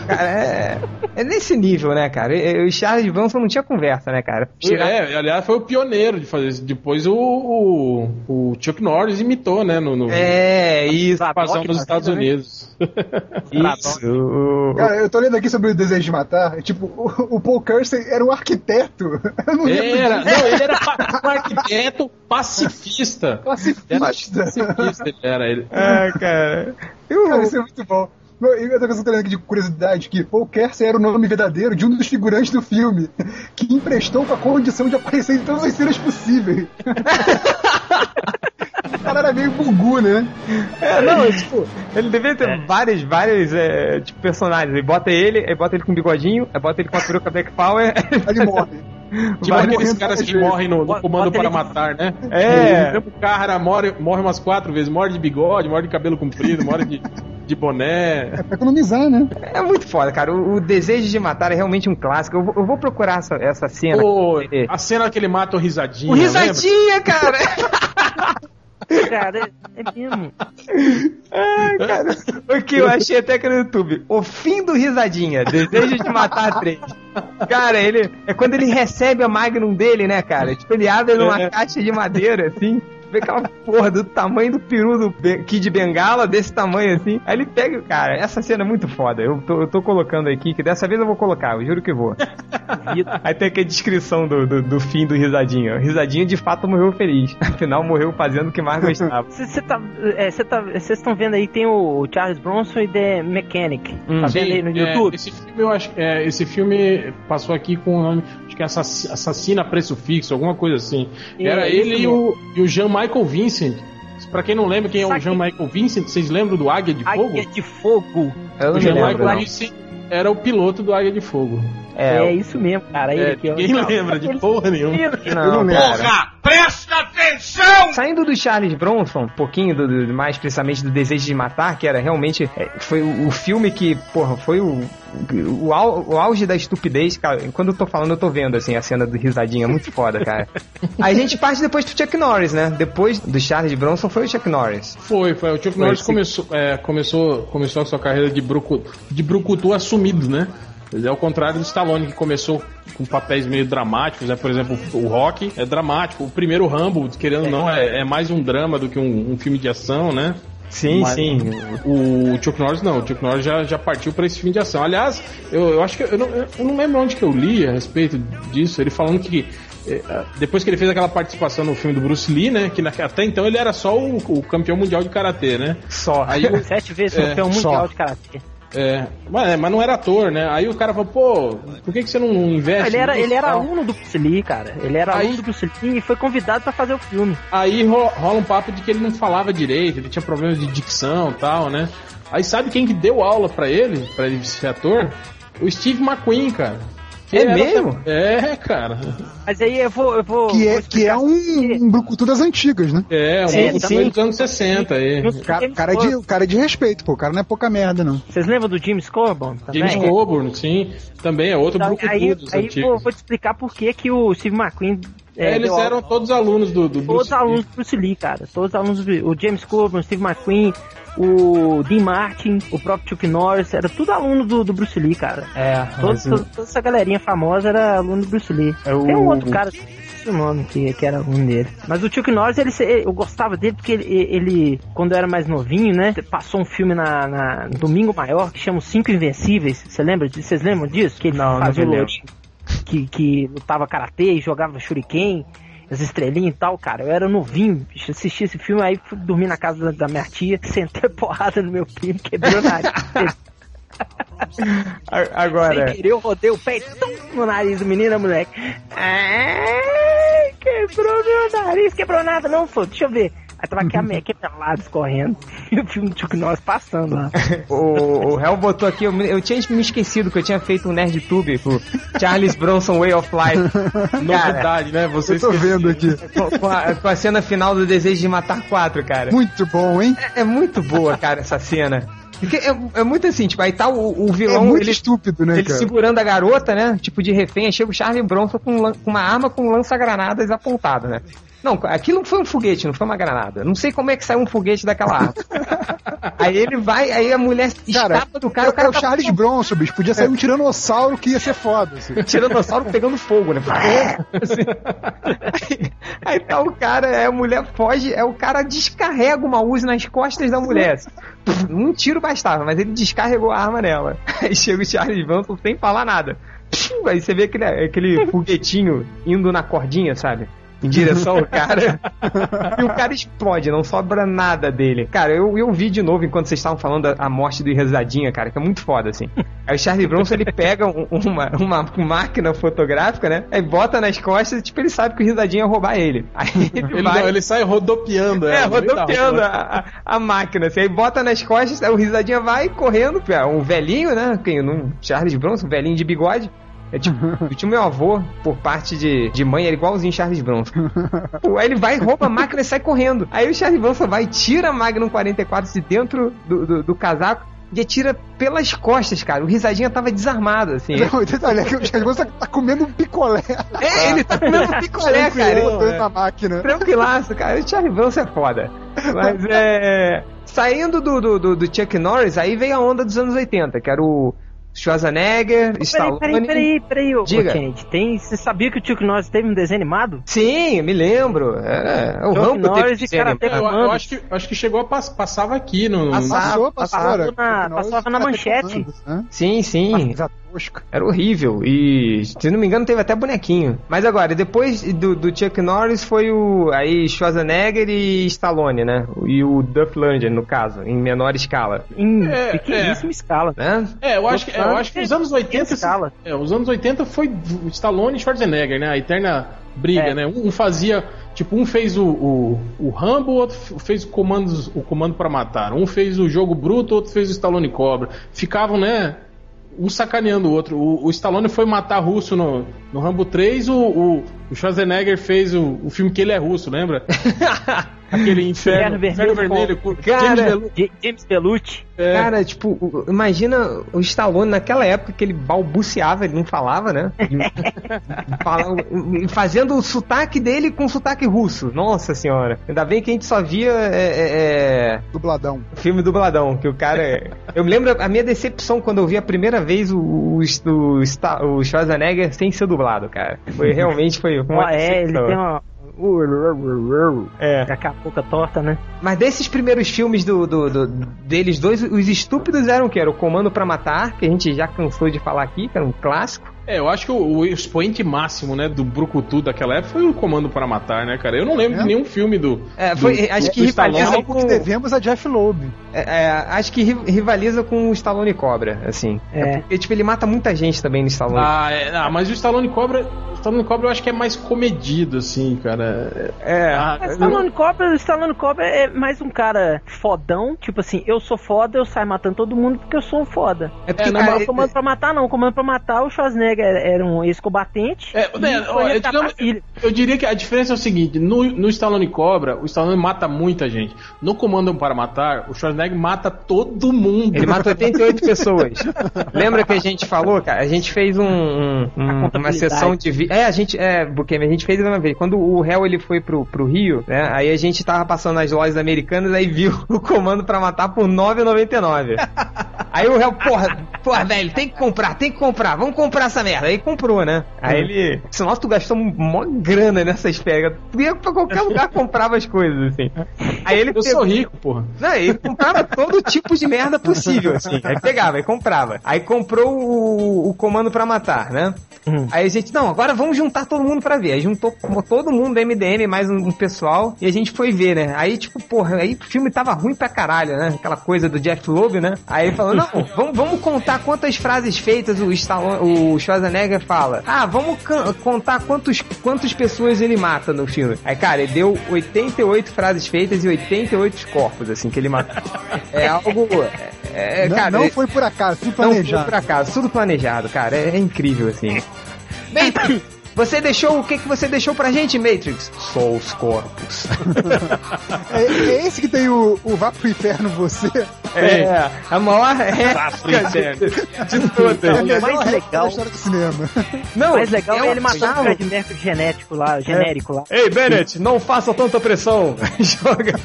Cara, é, é nesse nível, né, cara? O Charles Bronson não tinha conversa, né, cara? Tirar- É, aliás, foi o pioneiro de fazer isso. Depois o, o, o Chuck Norris imitou, né? No, no É, isso. passão nos Estados Unidos. Isso. Cara, eu tô lendo aqui sobre o desejo de matar. Tipo, o, o Paul Kersey era um arquiteto. Eu não lembro Era, não, ele era um arquiteto pacifista. Pacifista. Era pacifista, ele era ele. Ah, cara. Eu, Cara, isso é muito bom. E eu tô lendo aqui de curiosidade, que Paul Kersey era o nome verdadeiro de um dos figurantes do filme, que emprestou com a condição de aparecer em todas as cenas possíveis. o cara era meio bugu, né? É, não, é, tipo, ele deveria ter vários, vários é, tipo, personagens. Ele bota ele, aí bota ele com bigodinho, aí bota ele com a peruca Black Power. Aí ele morre. Tipo Vai aqueles caras que morrem no, no comando para matar, né? É. O mesmo cara morre, morre umas quatro vezes. Morre de bigode, morre de cabelo comprido, morre de, de boné. Pra economizar, né? É muito foda, cara. O, o Desejo de Matar é realmente um clássico. Eu, vou- eu vou procurar essa, essa cena. Pô, É. a cena que ele mata o risadinho. O risadinha, cara! Cara, é, mesmo. Ai, cara. O que eu achei até que no YouTube. O fim do risadinha. Desejo de matar três. Cara, ele. É quando ele recebe a Magnum dele, né, cara? Tipo, ele abre numa É. caixa de madeira, assim. Vê aquela porra do tamanho do peru do Be- Kid Bengala, desse tamanho assim. Aí ele pega. Cara, essa cena é muito foda. Eu tô, eu tô colocando aqui, que dessa vez eu vou colocar, eu juro que vou. Aí tem aqui a descrição do, do, do fim do risadinho. O risadinho de fato morreu feliz. Afinal, morreu fazendo o que mais gostava. Você tá. é, cê tá Vocês estão vendo aí, tem o Charles Bronson e The Mechanic. Hum. tá vendo aí no é, YouTube? esse filme eu acho é, esse filme passou aqui com o nome acho que é Assass- assassina a preço fixo alguma coisa assim era É, ele e o, e o Jean Michael Vincent Pra quem não lembra quem é o Sabe Jean Michael Vincent vocês lembram do Águia de Fogo Águia de Fogo. Eu o não Jean me lembro. Michael não. Vincent era o piloto do Águia de Fogo É, É, isso mesmo, cara. Ele é, ó. ninguém lembra de porra nenhuma não, cara. Porra, presta atenção! Saindo do Charles Bronson, um pouquinho do, do- mais precisamente do Desejo de Matar, que era realmente é, foi o, o filme que, porra, foi o, o, au- o auge da estupidez, cara. Quando eu tô falando, eu tô vendo assim a cena do risadinha, muito foda, cara. Aí a gente parte depois do Chuck Norris, né? Depois do Charles Bronson foi o Chuck Norris. Foi, foi. O Chuck Foi, Norris sim. começou, é, começou, começou a sua carreira de, brucu, de brucutu assumido, né? Ele é ao contrário do Stallone, que começou com papéis meio dramáticos, né? Por exemplo, o Rock é dramático. O primeiro Rambo, querendo ou não, é, é mais um drama do que um, um filme de ação, né? Sim, Mas sim. O Chuck Norris não, o Chuck Norris já, já partiu para esse filme de ação. Aliás, eu, eu acho que eu não, eu não lembro onde que eu li a respeito disso, ele falando que é, depois que ele fez aquela participação no filme do Bruce Lee, né? Que na, até então ele era só o, o campeão mundial de karatê, né? Só. Aí Sete vezes É, campeão só. mundial de karatê. É, mas, mas não era ator, né? Aí o cara falou, pô, por que, que você não investe? Ele era, ele era aluno do Bruce Lee, cara. Ele era Aí- aluno do Bruce Lee e foi convidado pra fazer o filme. Aí ro- rola um papo de que ele não falava direito, ele tinha problemas de dicção e tal, né? Aí sabe quem que deu aula pra ele, pra ele ser ator? O Steve McQueen, cara. Que É mesmo? É, cara. Mas aí eu vou. Eu vou Que vou é, que explicar é um, um brucutu das antigas, né? É, um Sim, sim. dos anos 60 aí. Cara, cara, é de, cara de respeito, pô. O cara não é pouca merda, não. Vocês lembram do James Coburn? Também? James Coburn, sim. Também é outro Então, brucutu aí dos aí antigos. vou, vou te explicar por que, que o Steve McQueen. É, eles deu aula- eram todos alunos do, do Todos Bruce alunos do Bruce Lee, cara. Todos alunos do o James Coburn, o Steve McQueen, o Dean Martin, o próprio Chuck Norris, era tudo aluno do, do Bruce Lee, cara. É, Todo, mas o- todo- toda essa galerinha famosa era aluno do Bruce Lee. É o- Tem um outro cara, o nome, que, que era aluno dele. Mas o Chuck Norris, ele, eu gostava dele porque ele, ele, quando eu era mais novinho, né, passou um filme na, na no Domingo Maior que chama Os Cinco Invencíveis. Você lembra disso? Vocês lembram disso? Que ele Não, não fazia o lembro. lourinho que, que lutava karatê e jogava shuriken. As estrelinhas e tal, cara. Eu era novinho, bicho, assisti esse filme, aí fui dormir na casa da, minha tia, sentei porrada no meu primo, quebrou o nariz. Agora, Sem querer, eu rodei o pé tum, no nariz do menino, moleque. Ai, quebrou meu nariz, quebrou nada, não, foi. Deixa eu ver. Aí tava aqui a minha lá escorrendo. E o filme do Chuck Norris passando lá. o, o Hell botou aqui, eu, eu tinha me esquecido que eu tinha feito um Nerd Tube pro Charles Bronson Way of Life. Novidade, né? Você Eu tô vendo aqui. com, com a, com a cena final do Desejo de Matar Quatro, cara. Muito bom, hein? É, é muito boa, cara, essa cena. Porque é, é muito assim, tipo, aí tá o, o É vilão, muito ele, estúpido, né, ele cara? segurando a garota, né? Tipo de refém, aí chega o Charlie Bronson com, com uma arma com lança-granadas apontada, né? Não, aquilo não foi um foguete, não foi uma granada. Não sei como é que saiu um foguete daquela arma. aí ele vai, aí a mulher Cara, escapa do cara, é, o cara é o tá Charles Bronson, bicho. Podia sair um tiranossauro que ia ser foda. Assim. tiranossauro pegando fogo, né? Assim. aí, aí tá o cara, é, a mulher foge, é o cara descarrega uma Uzi nas costas da mulher. assim. Um tiro bastava, mas ele descarregou a arma nela. Aí chega o Charles Manson sem falar nada. Aí você vê aquele, aquele foguetinho indo na cordinha, sabe? Em direção ao cara. e o cara explode, não sobra nada dele. Cara, eu, eu vi de novo enquanto vocês estavam falando da a morte do Risadinha, cara, que é muito foda, assim. Aí o Charlie Bronson, ele pega um- uma, uma máquina fotográfica, né? Aí bota nas costas e, tipo, ele sabe que o Risadinha ia roubar ele. Aí ele, Ele, vai... não, ele sai rodopiando. É, da rodopiando a, a, a máquina, assim, aí bota nas costas, aí o risadinha vai correndo, é um velhinho, né? Quem, um Charles Bronson, um velhinho de bigode. É tipo, o tio meu avô, por parte de, de mãe, era igualzinho Charles Bronson. Pô, aí ele vai, rouba a máquina e sai correndo. Aí o Charles Bronson vai, tira a Magnum 44 de dentro do, do, do casaco e atira pelas costas, cara. O risadinha tava desarmado, assim. Não, detalhe é que o Charles Bronson tá comendo um picolé. É, ele tá comendo picolé, cara. Ele- da máquina. Tranquilaço, cara. O Charlie Bronson é foda. Mas é. Saindo do, do, do, do Chuck Norris, aí veio a onda dos anos 80, que era o Schwarzenegger, Peraí, Stallone. peraí, peraí, peraí, ô, Diga. gente. Tem, você sabia que o Chuck Norris teve um desenho animado? Sim, me lembro. É, o Chuck Rambo teve Norris e desenho Karate animado. Eu, eu acho, que, acho que chegou a pass, passava aqui no. Passou, passou. passava na- passava na manchete. Né? Sim, sim. Era horrível. E, se não me engano, teve até bonequinho. Mas agora, depois do, do Chuck Norris foi o. Aí Schwarzenegger e Stallone, né? E o Duff Lundgren, no caso, em menor escala. Em É, pequeníssima escala. Né? É, eu acho, que, eu acho que os anos 80. escala. É, os anos 80 foi o Stallone e Schwarzenegger, né? A eterna briga, É. né? Um fazia. Tipo, um fez o, o, o Rambo, o outro fez o, comandos, o Comando para Matar. Um fez o Jogo Bruto, o outro fez o Stallone Cobra. Ficavam, né? Um sacaneando o outro. O, o Stallone foi matar russo no, no Rambo 3, o, o, o Schwarzenegger fez o, o filme que ele é russo, lembra? Aquele Inferno, Inferno Inferno Vermelho Vermelho. com- James Belushi. J- James. É. Cara, tipo, o- imagina o Stallone naquela época que ele balbuciava, ele não falava, né? Ele fala- fazendo o sotaque dele com sotaque russo. Nossa senhora. Ainda bem que a gente só via é, é, é, Dubladão. filme dubladão, que o cara. é- Eu me lembro a minha decepção quando eu vi a primeira vez o, o, o, o Schwarzenegger sem ser dublado, cara. Foi realmente foi uma Ó, é, ele decepção. tem uma. É. Daqui a pouco torta, né? Mas desses primeiros filmes do, do- do- deles dois, os estúpidos eram o que? Era o Comando pra Matar, que a gente já cansou de falar aqui, que era um clássico. É, eu acho que o, o expoente máximo, né, do Brucutu daquela época foi o Comando para Matar, né, cara? Eu não lembro É? de nenhum filme do. É, foi- do- acho do que Stallone. rivaliza É algo que devemos a Jeff Loeb. É, é, acho que ri- rivaliza com o Stallone Cobra, assim. É. porque, tipo, ele mata muita gente também no Stallone. Ah, é, ah, mas o Stallone Cobra. O Stallone Cobra eu acho que é mais comedido, assim, cara. É. Ah, Mas Stallone Cobra, Stallone Cobra é mais um cara fodão, tipo assim, eu sou foda, eu saio matando todo mundo porque eu sou um foda. É porque, É, não, cara, o comando pra matar não, o comando pra matar, o Schwarzenegger era, um ex-combatente. É, né, ó, é, digamos- a filha. Eu diria que a diferença é o seguinte: no, no Stallone Cobra, o Stallone mata muita gente. No Comando para Matar, o Schwarzenegger mata todo mundo. Ele mata 88 pessoas. Lembra que a gente falou, cara? A gente fez um, um- um- uma sessão de vídeo. É, a gente. É, Bukemi, a gente fez uma vez. Quando o réu ele foi pro, pro Rio, né? Aí a gente tava passando nas lojas americanas aí viu o comando pra matar por R$ 9,99. Aí o réu, porra, porra, velho, tem que comprar, tem que comprar, vamos comprar essa merda. Aí comprou, né? Aí ele. Senão tu gastou mó grana nessas pegas. Tu ia pra qualquer lugar comprava as coisas, assim. Aí ele Eu sou rico, porra. não, ele comprava todo tipo de merda possível, assim. Aí pegava, e comprava. Aí comprou o, o comando pra matar, né? Hum. Aí a gente, não, agora vamos juntar todo mundo pra ver. Aí juntou todo mundo do MDM, mais um, um pessoal, e a gente foi ver, né? Aí, tipo, porra, aí o filme tava ruim pra caralho, né? Aquela coisa do Jeff Loeb, né? Aí ele falou, não, vamos, vamos contar quantas frases feitas o, Stallone, o Schwarzenegger fala. Ah, vamos contar quantos, quantas pessoas ele mata no filme. Aí, cara, ele deu 88 frases feitas e 88 corpos, assim, que ele matou. É algo... É, é, não, cara, não ele- foi por acaso, tudo não foi planejado. por acaso, tudo planejado, cara. É, é incrível, assim. Matrix, você deixou o que que você deixou pra gente, Matrix? Só os corpos. É, é esse que tem o, o Vá pro Inferno Você. É, a maior Tá pro inferno. de todas. É melhor mais legal- da história do cinema. Não, O mais legal é, um ele matando o. Fred Mercury genérico lá, genérico lá. Ei, Bennett, não faça tanta pressão. Joga.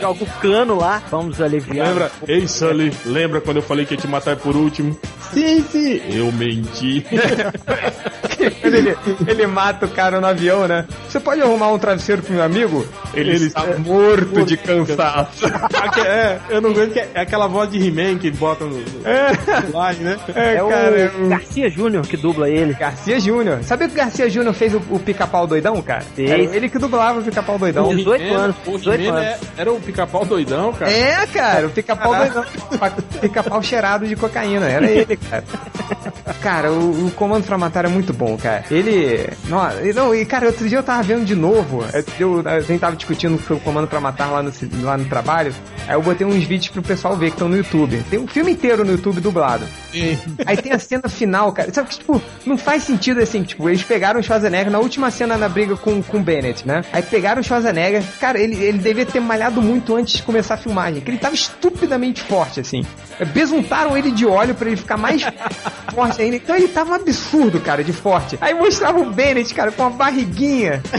Joga o cano lá, vamos aliviar. Lembra? Ei, Sully, lembra quando eu falei que ia te matar por último? Sim, sim. Eu menti. Ele, ele mata o cara no avião, né? Você pode arrumar um travesseiro pro meu amigo? Ele, Ele está está morto de cansaço. É, eu não aguento que é aquela voz de He-Man que bota no, no dublagem, né? É, É o cara, é um- Garcia Júnior que dubla ele. Garcia Júnior. Sabia que o Garcia Júnior fez o, o pica-pau doidão, cara? Fez. Era ele que dublava o pica-pau doidão. Sim. 18 He-Man- anos, O 18 He-Man anos. é- era o pica-pau doidão, cara. É, cara, o pica-pau doidão. Pica-pau cheirado de cocaína. Era ele, cara. Cara, o, o Comando pra Matar é muito bom, cara. Ele. Não, não, e cara, outro dia eu tava vendo de novo. Eu, eu, a gente tava discutindo sobre o Comando pra Matar lá no, lá no trabalho. Aí eu botei uns vídeos pro pessoal ver que estão no YouTube. Tem um filme inteiro no YouTube dublado. Aí tem a cena final, cara. Sabe que, tipo, não faz sentido assim, tipo, eles pegaram o Schwarzenegger na última cena na briga com, com o Bennett, né? Aí pegaram o Schwarzenegger. Cara, ele, ele devia ter malhado muito antes de começar a filmagem, que ele tava estupidamente forte, assim. Besuntaram ele de óleo pra ele ficar mais forte ainda. Então ele tava um absurdo, cara, de forte. Aí mostrava o Bennett, cara, com uma barriguinha.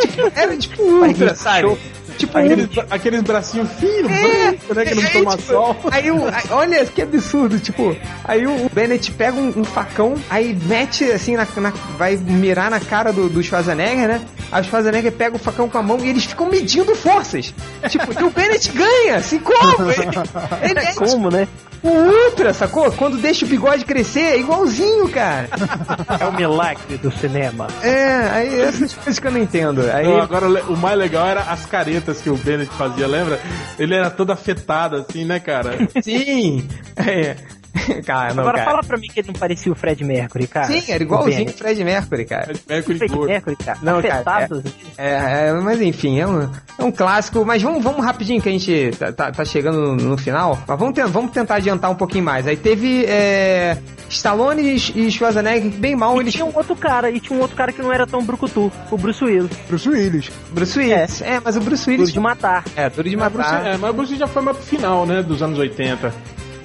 Tipo, era tipo ultra, sabe? Tipo, Aqueles, aqueles bracinhos finos, brancos, né? Que não é, toma tipo, sol. Aí o. aí- olha que absurdo, tipo. Aí o Bennett pega um, um facão, aí mete assim, na, na- vai mirar na cara do, do Schwarzenegger, né? Aí o Schwarzenegger pega o facão com a mão e eles ficam medindo forças. Tipo, e o Bennett ganha, assim, como? Ele, ele é Como, né? tipo ultra, sacou? Quando deixa o bigode crescer, é igualzinho, cara. É o milagre do cinema. É, aí essas coisas que eu não entendo. Aí. Não, agora o o mais legal era as caretas que o Bennett fazia, lembra? Ele era todo afetado, assim, né, cara? Sim! É. Cara, não, Agora cara. fala pra mim que ele não parecia o Fred Mercury, cara. Sim, era igualzinho o. Fred Mercury, cara. Mercury Fred gordo. Mercury, cara. Não, cara, Afetado. É, é, mas enfim, é um, é um clássico. Mas vamos, vamos rapidinho que a gente tá, tá- tá chegando no, no final. Mas vamos, ten- vamos tentar adiantar um pouquinho mais. Aí teve é, Stallone e, e Schwarzenegger, bem mal E eles tinha um outro cara, e tinha um outro cara que não era tão brucutu, o Bruce Willis. Bruce Willis. Bruce Willis. É, mas o Bruce Duro Willis. de matar. É, duro de Mas, Bruce, matar. é, mas o Bruce já foi mais pro final, né? Dos anos 80.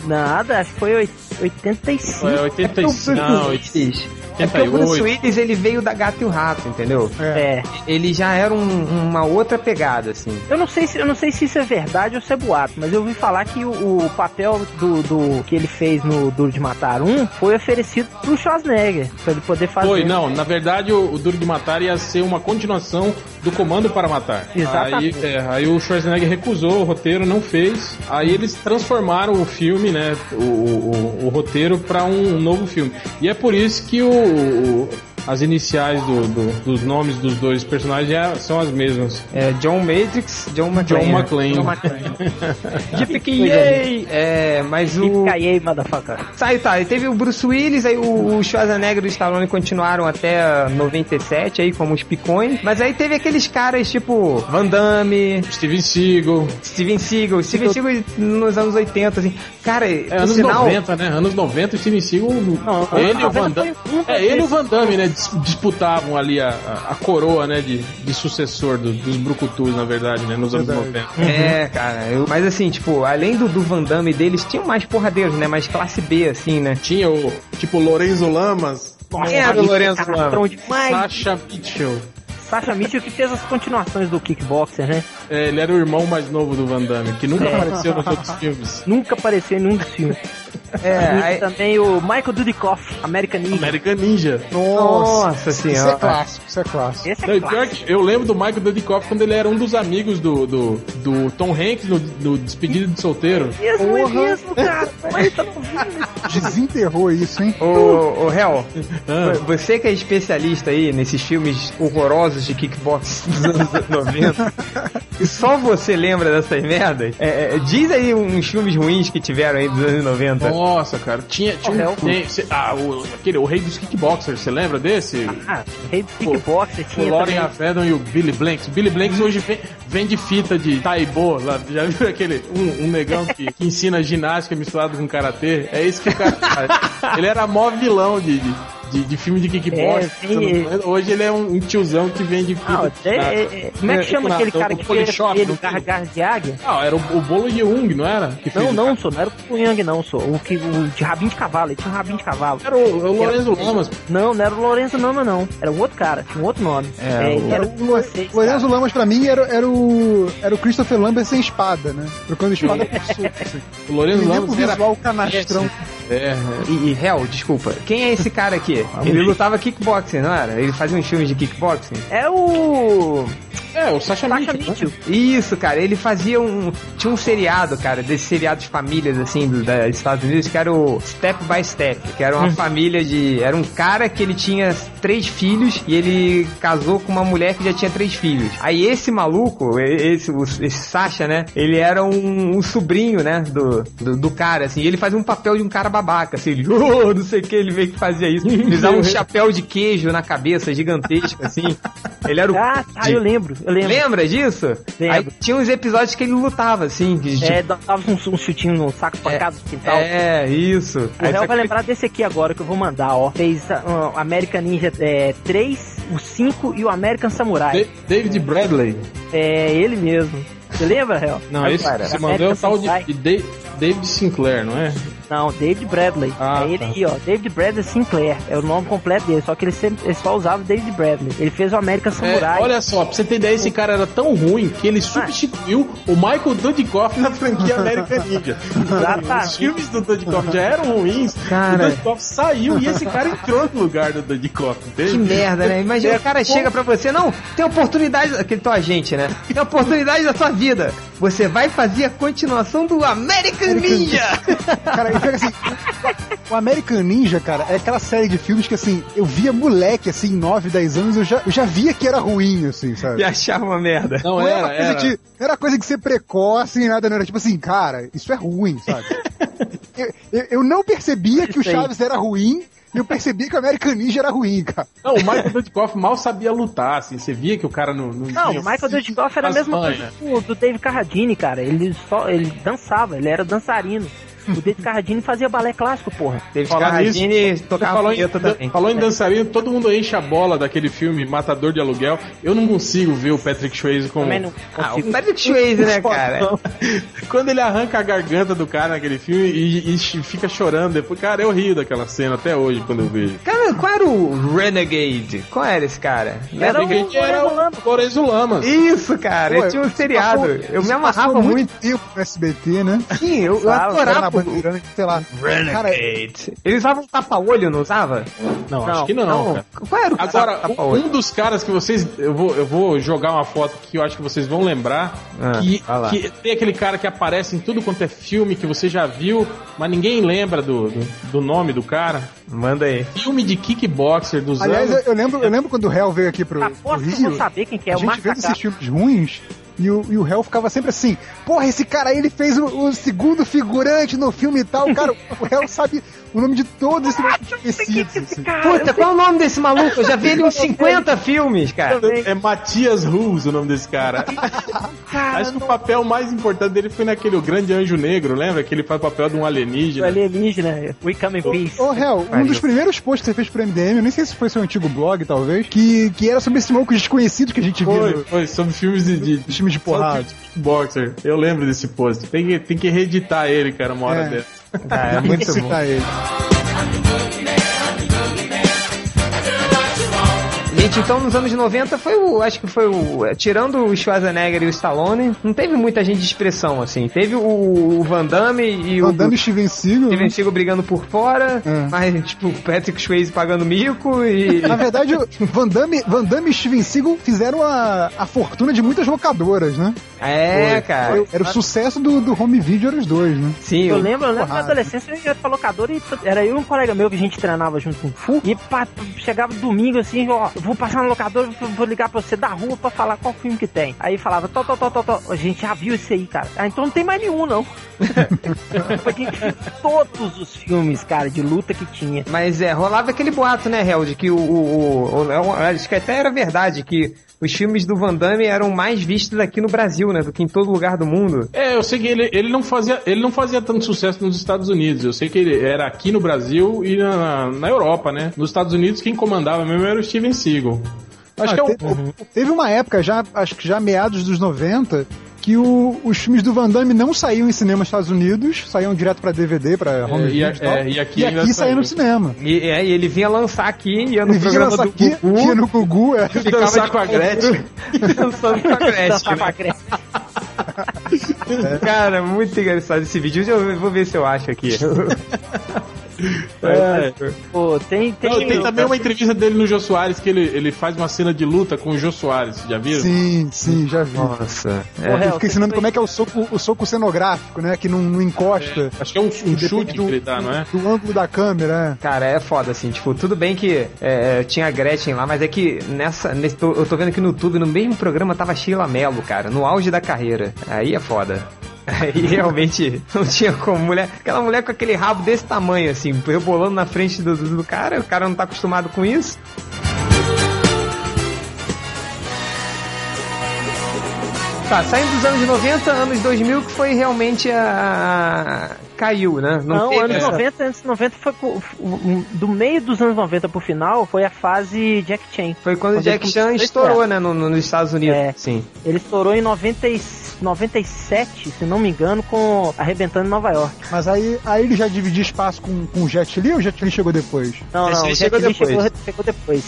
Nada, acho que foi 85. É, 85. Não, Willis. É porque o Bruce 88. Willis, ele veio da Gato e o Rato, entendeu? É. Ele já era um- uma outra pegada, assim. Eu não, sei se, eu não sei se isso é verdade ou se é boato, mas eu ouvi falar que o, o papel do, do que ele fez no Duro de Matar 1 foi oferecido pro Schwarzenegger, pra ele poder fazer. Foi, não, na verdade o, o Duro de Matar ia ser uma continuação do Comando para Matar. Exatamente. Aí, é, aí o Schwarzenegger recusou o roteiro, não fez. Aí eles transformaram o filme, né, o, o, o roteiro para um novo filme. E é por isso que o, o- as iniciais do- do- dos nomes dos dois personagens já são as mesmas. É John Matrix, John John McClane. McClane. John McClane. Coisa Yay! É, mas o... Yippee-ki-yay, motherfucker. Aí tá, e teve o Bruce Willis, aí o, o Schwarzenegger e o Stallone continuaram até 97 aí como os picões, mas aí teve aqueles caras tipo Van Damme, Steven Seagal. Steven Seagal, Steven Seagal nos anos 80, assim, cara, É, no anos sinal, 90, né? Anos 90, o Steven Seagal. ele e o Van Damme. foi É, ele e o. Van Damme, né? Dis- Disputavam ali a, a, a coroa, né? De, de sucessor do- dos Brucutus, na verdade, né? Nos anos 90. É, cara, eu- mas assim, tipo, além do, do Van Damme deles, tinham mais porradeiros, né, mais classe B, assim, né. Tinha o, tipo, Lorenzo Lamas, Nossa, era o cara Lamas? demais. Sasha Mitchell. Sasha Mitchell que fez as continuações do Kickboxer, né? É, ele era o irmão mais novo do Van Damme, que nunca É. apareceu nos outros filmes. Nunca apareceu em nenhum dos filmes. É, E aí, também o Michael Dudikoff, American Ninja. American Ninja. nossa Isso é senhora. clássico, isso é clássico. Esse é e pior clássico. eu lembro do Michael Dudikoff quando ele era um dos amigos do, do, do Tom Hanks no, no Despedido de Solteiro. Isso é Porra. mesmo, cara. Mas tá. Desenterrou isso, hein? Ô, ô, Hel, Ah. você que é especialista aí nesses filmes horrorosos de kickbox dos anos 90, e só você lembra dessas merdas, é, é, diz aí uns filmes ruins que tiveram aí dos anos 90. Nossa, cara, tinha, tinha um, Hell. tem- cê- ah, o, aquele, o rei dos kickboxers, você lembra desse? Ah, Rei do Kickboxer O tinha Lauren também. Avedon e o Billy Blanks. O Billy Blanks hoje vem- vende fita de Taibo. Lá, já viu aquele? Um, um negão que, que ensina ginástica misturado com karatê? É isso que o cara faz. Ele era mó vilão de, de, de, de filme de kickbox. É. Hoje ele é um, um tiozão que vende fita. Ah, de é, é, é, como é que chama aquele cara que fez ele, o? Garras de Águia? Ah, era o, o Bolo Yeung, não era? Não, o não, sou, não era o Yang, não, sou. O, que, o de rabinho de cavalo, ele tinha um rabinho de cavalo. Era o, o Lorenzo Lamas. Não, não era o Lourenço Nama, não. Era um outro cara, tinha um outro nome. É, ele o- era O francês, Lorenzo. Lamas pra mim era, era, o, era o Christopher Lambert sem espada, né? Trocando espada por soco. Assim. O Lorenzo o Lamas era... visual canastrão. É, E, e Hel, desculpa, quem é esse cara aqui? Ele lutava kickboxing, não era? Ele fazia uns filmes de kickboxing? É o. é, o Sasha Sasha Mitchell. né? Isso, cara, ele fazia um. Tinha um seriado, cara, desses seriados de famílias, assim, do- dos Estados Unidos, que era o Step by Step, que era uma família de. Era um cara que ele tinha três filhos e ele casou com uma mulher que já tinha três filhos. Aí esse maluco, esse, esse Sasha, né? Ele era um, um sobrinho, né? Do, do, do cara, assim, e ele fazia um papel de um cara babaca, assim, ele, oh, não sei o que, ele veio que fazia isso. Ele usava um chapéu de queijo na cabeça, gigantesco, assim. Ele era o. Ah, tá, eu lembro, eu lembro. Lembra disso? Lembro. Aí tinha uns episódios que ele lutava, assim. Que, É, dava um, um chutinho no saco pancado do quintal. é, isso. O Aí réu vai que- lembrar desse aqui agora que eu vou mandar, ó. Fez uh, American Ninja é, 3, o 5 e o American Samurai. Da- David Bradley. É ele mesmo. Você lembra, réu? Não, esse cara, você mandou é o tal de, de Da- David Sinclair, não é? Não, David Bradley. Ah, é ele tá. aí, ó. David Bradley Sinclair. É o nome completo dele. Só que ele, sempre, ele só usava David Bradley. Ele fez o American Samurai. É, olha só, pra você ter ideia, esse cara era tão ruim que ele substituiu o Michael Dudikoff na franquia American Ninja. Exatamente. Os filmes do Dudikoff já eram ruins, Cara. o Dudikoff saiu e esse cara entrou no lugar do Dudikoff, Que merda, né? Imagina É, o cara chega pra você, não, tem oportunidade, aquele teu agente, né? Tem oportunidade da sua vida. Você vai fazer a continuação do American Ninja. Cara, e pega assim, o American Ninja, cara, é aquela série de filmes que, assim, eu via moleque, assim, 9, 10 anos, eu já, eu já via que era ruim, assim, sabe? e achava uma merda. Não Não era, era, uma coisa era. de, não era coisa de ser precoce nem nada, não era tipo assim, cara, isso é ruim, sabe? eu, eu, eu não percebia que o. Chaves era ruim, e eu percebi que o American Ninja era ruim, cara. Não, o Michael Dudikoff mal sabia lutar, assim, você via que o cara não... Não, Não, tinha o Michael Dudikoff era a as mesma coisa do, do Dave Carradine, cara. Ele só ele dançava, ele era dançarino. O David Carradine fazia balé clássico, porra. David Falar nisso, tocava falou, em, punheta também. falou em dançarino, todo mundo enche a bola daquele filme Matador de Aluguel. Eu não consigo ver o Patrick Swayze como. Também não Ah, o. Patrick Swayze, né, cara? Quando ele arranca a garganta do cara naquele filme e, e fica chorando depois, cara, eu rio daquela cena até hoje quando eu vejo. Cara, qual era o Renegade? Qual era esse cara? Era o Porque era o Lorenzo Lamas. Isso, cara, Pô, ele tinha um seriado. passou- eu me amarrava passou muito. tempo no SBT, né? Sim, eu, eu Era adorava. Sei lá. Cara, Renegade. Ele usava um tapa-olho, não usava? Não, acho que não, cara. Qual era o Agora, tapa-olho? um dos caras que vocês. Eu vou, eu vou jogar uma foto que eu acho que vocês vão lembrar. Ah, que, que tem aquele cara que aparece em tudo quanto é filme que você já viu, mas ninguém lembra do, do, do nome do cara. Manda aí. Filme de kickboxer dos aliás, anos. eu, eu lembro, eu lembro quando o Hell veio aqui pro, pro Aposto eu Rio. vou saber quem que é a o gente vendo esses filmes ruins e o, e o Hell ficava sempre assim: Porra, esse cara aí ele fez o, o segundo figurante no filme e tal. Cara, o Hell sabe o nome de todos esses nomes conhecidos. assim. Puta, qual é o nome desse maluco? Eu já vi ele em 50 filmes, cara. É Matias Ruz o nome desse cara. Acho que o papel mais importante dele foi naquele O Grande Anjo Negro, lembra? Que ele faz o papel de um O alienígena. alienígena, We Come in Peace. Ô, Hel, um Valeu. dos primeiros posts que você fez pro MDM, eu nem sei se foi seu antigo blog, talvez, que, que era sobre esse maluco desconhecido que a gente viu Foi, sobre filmes de, de, nos filmes de porrada. kickboxer. Eu lembro desse post. Tem que, tem que reeditar ele, cara, uma hora É. dessa. Ah, é muito bom. citar ele. Gente, então nos anos 90 foi o. Acho que foi o. Tirando o Schwarzenegger e o Stallone, não teve muita gente de expressão, assim. Teve o, o Van Damme e Van o. Damme e Steven Seagal. Steven né? Seagal brigando por fora, É. mas, tipo, o Patrick Swayze pagando mico e. Na verdade, o Van Damme, Van Damme e Steven Seagal fizeram a, a fortuna de muitas locadoras, né? É, cara. Era, era o sucesso do, do home video, eram os dois, né? Sim, Eu o- lembro, eu lembro na adolescência eu ia pra locadora e era eu e um colega meu que a gente treinava junto com o Fu. E pá, chegava domingo assim, ó, eu vou passar na locadora, vou- vou ligar pra você da rua pra falar qual filme que tem. Aí falava, tó, tó, tó, tó, tó. A gente já viu esse aí, cara. Ah, então não tem mais nenhum, não. Porque tinha todos os filmes, cara, de luta que tinha. Mas é, rolava aquele boato, né, Held, que o, o, o, o- Acho que até era verdade, que os filmes do Van Damme eram mais vistos aqui no Brasil, né? Do que em todo lugar do mundo. É, eu sei que ele, ele, não fazia, ele não fazia tanto sucesso nos Estados Unidos. Eu sei que ele era aqui no Brasil e na, na Europa, né? Nos Estados Unidos, quem comandava mesmo era o Steven Seagal. Acho Ah, que é o, te- Teve uma época, já, acho que já meados dos 90, que o- os filmes do Van Damme não saíam em cinema nos Estados Unidos, saíam direto pra DVD, pra home e video a- e tal. é, e aqui e aqui saía no cinema. E, é, e ele vinha lançar aqui, ia no Ele programa do aqui, Gugu, ia no Gugu, é. ficava dançar de com a Gretchen. dançando com a Gretchen, Dançar com a? Gretchen. Cara, muito engraçado esse vídeo. Eu vou ver se eu acho aqui. É. Pô, tem, tem. Não, tem também uma entrevista dele no Jô Soares que ele, ele faz uma cena de luta com o Jô Soares, já viram? Sim, sim, já vi. Nossa. Ele Hel, fica ensinando como é que é o soco, o soco cenográfico, né? Que não, não encosta Acho que é um, um chute que ele dá, não é? do ângulo da câmera, é. Cara, é foda, assim, tipo, tudo bem que é, tinha a Gretchen lá, mas é que nessa. Nesse, eu tô vendo aqui no YouTube, no mesmo programa tava Sheila Mello, cara, no auge da carreira. Aí é foda. Aí realmente não tinha como. Mulher, aquela mulher com aquele rabo desse tamanho, assim, rebolando na frente do, do, do cara, o cara não tá acostumado com isso. Tá, saindo dos anos 90, anos 2000, que foi realmente a. caiu, né? Não, teve anos essa- 90, anos 90 foi do meio dos anos 90 pro final foi a fase Jack Chan. Foi quando Jack Chan estourou, né, no- no- nos Estados Unidos. É. Sim. Ele estourou em 90, e- 97, se não me engano, com Arrebentando em Nova York. Mas aí, aí ele já dividia espaço com, com o Jet Li ou o Jet Li chegou depois? Não, não, o Jet chegou Li depois. chegou, chegou depois.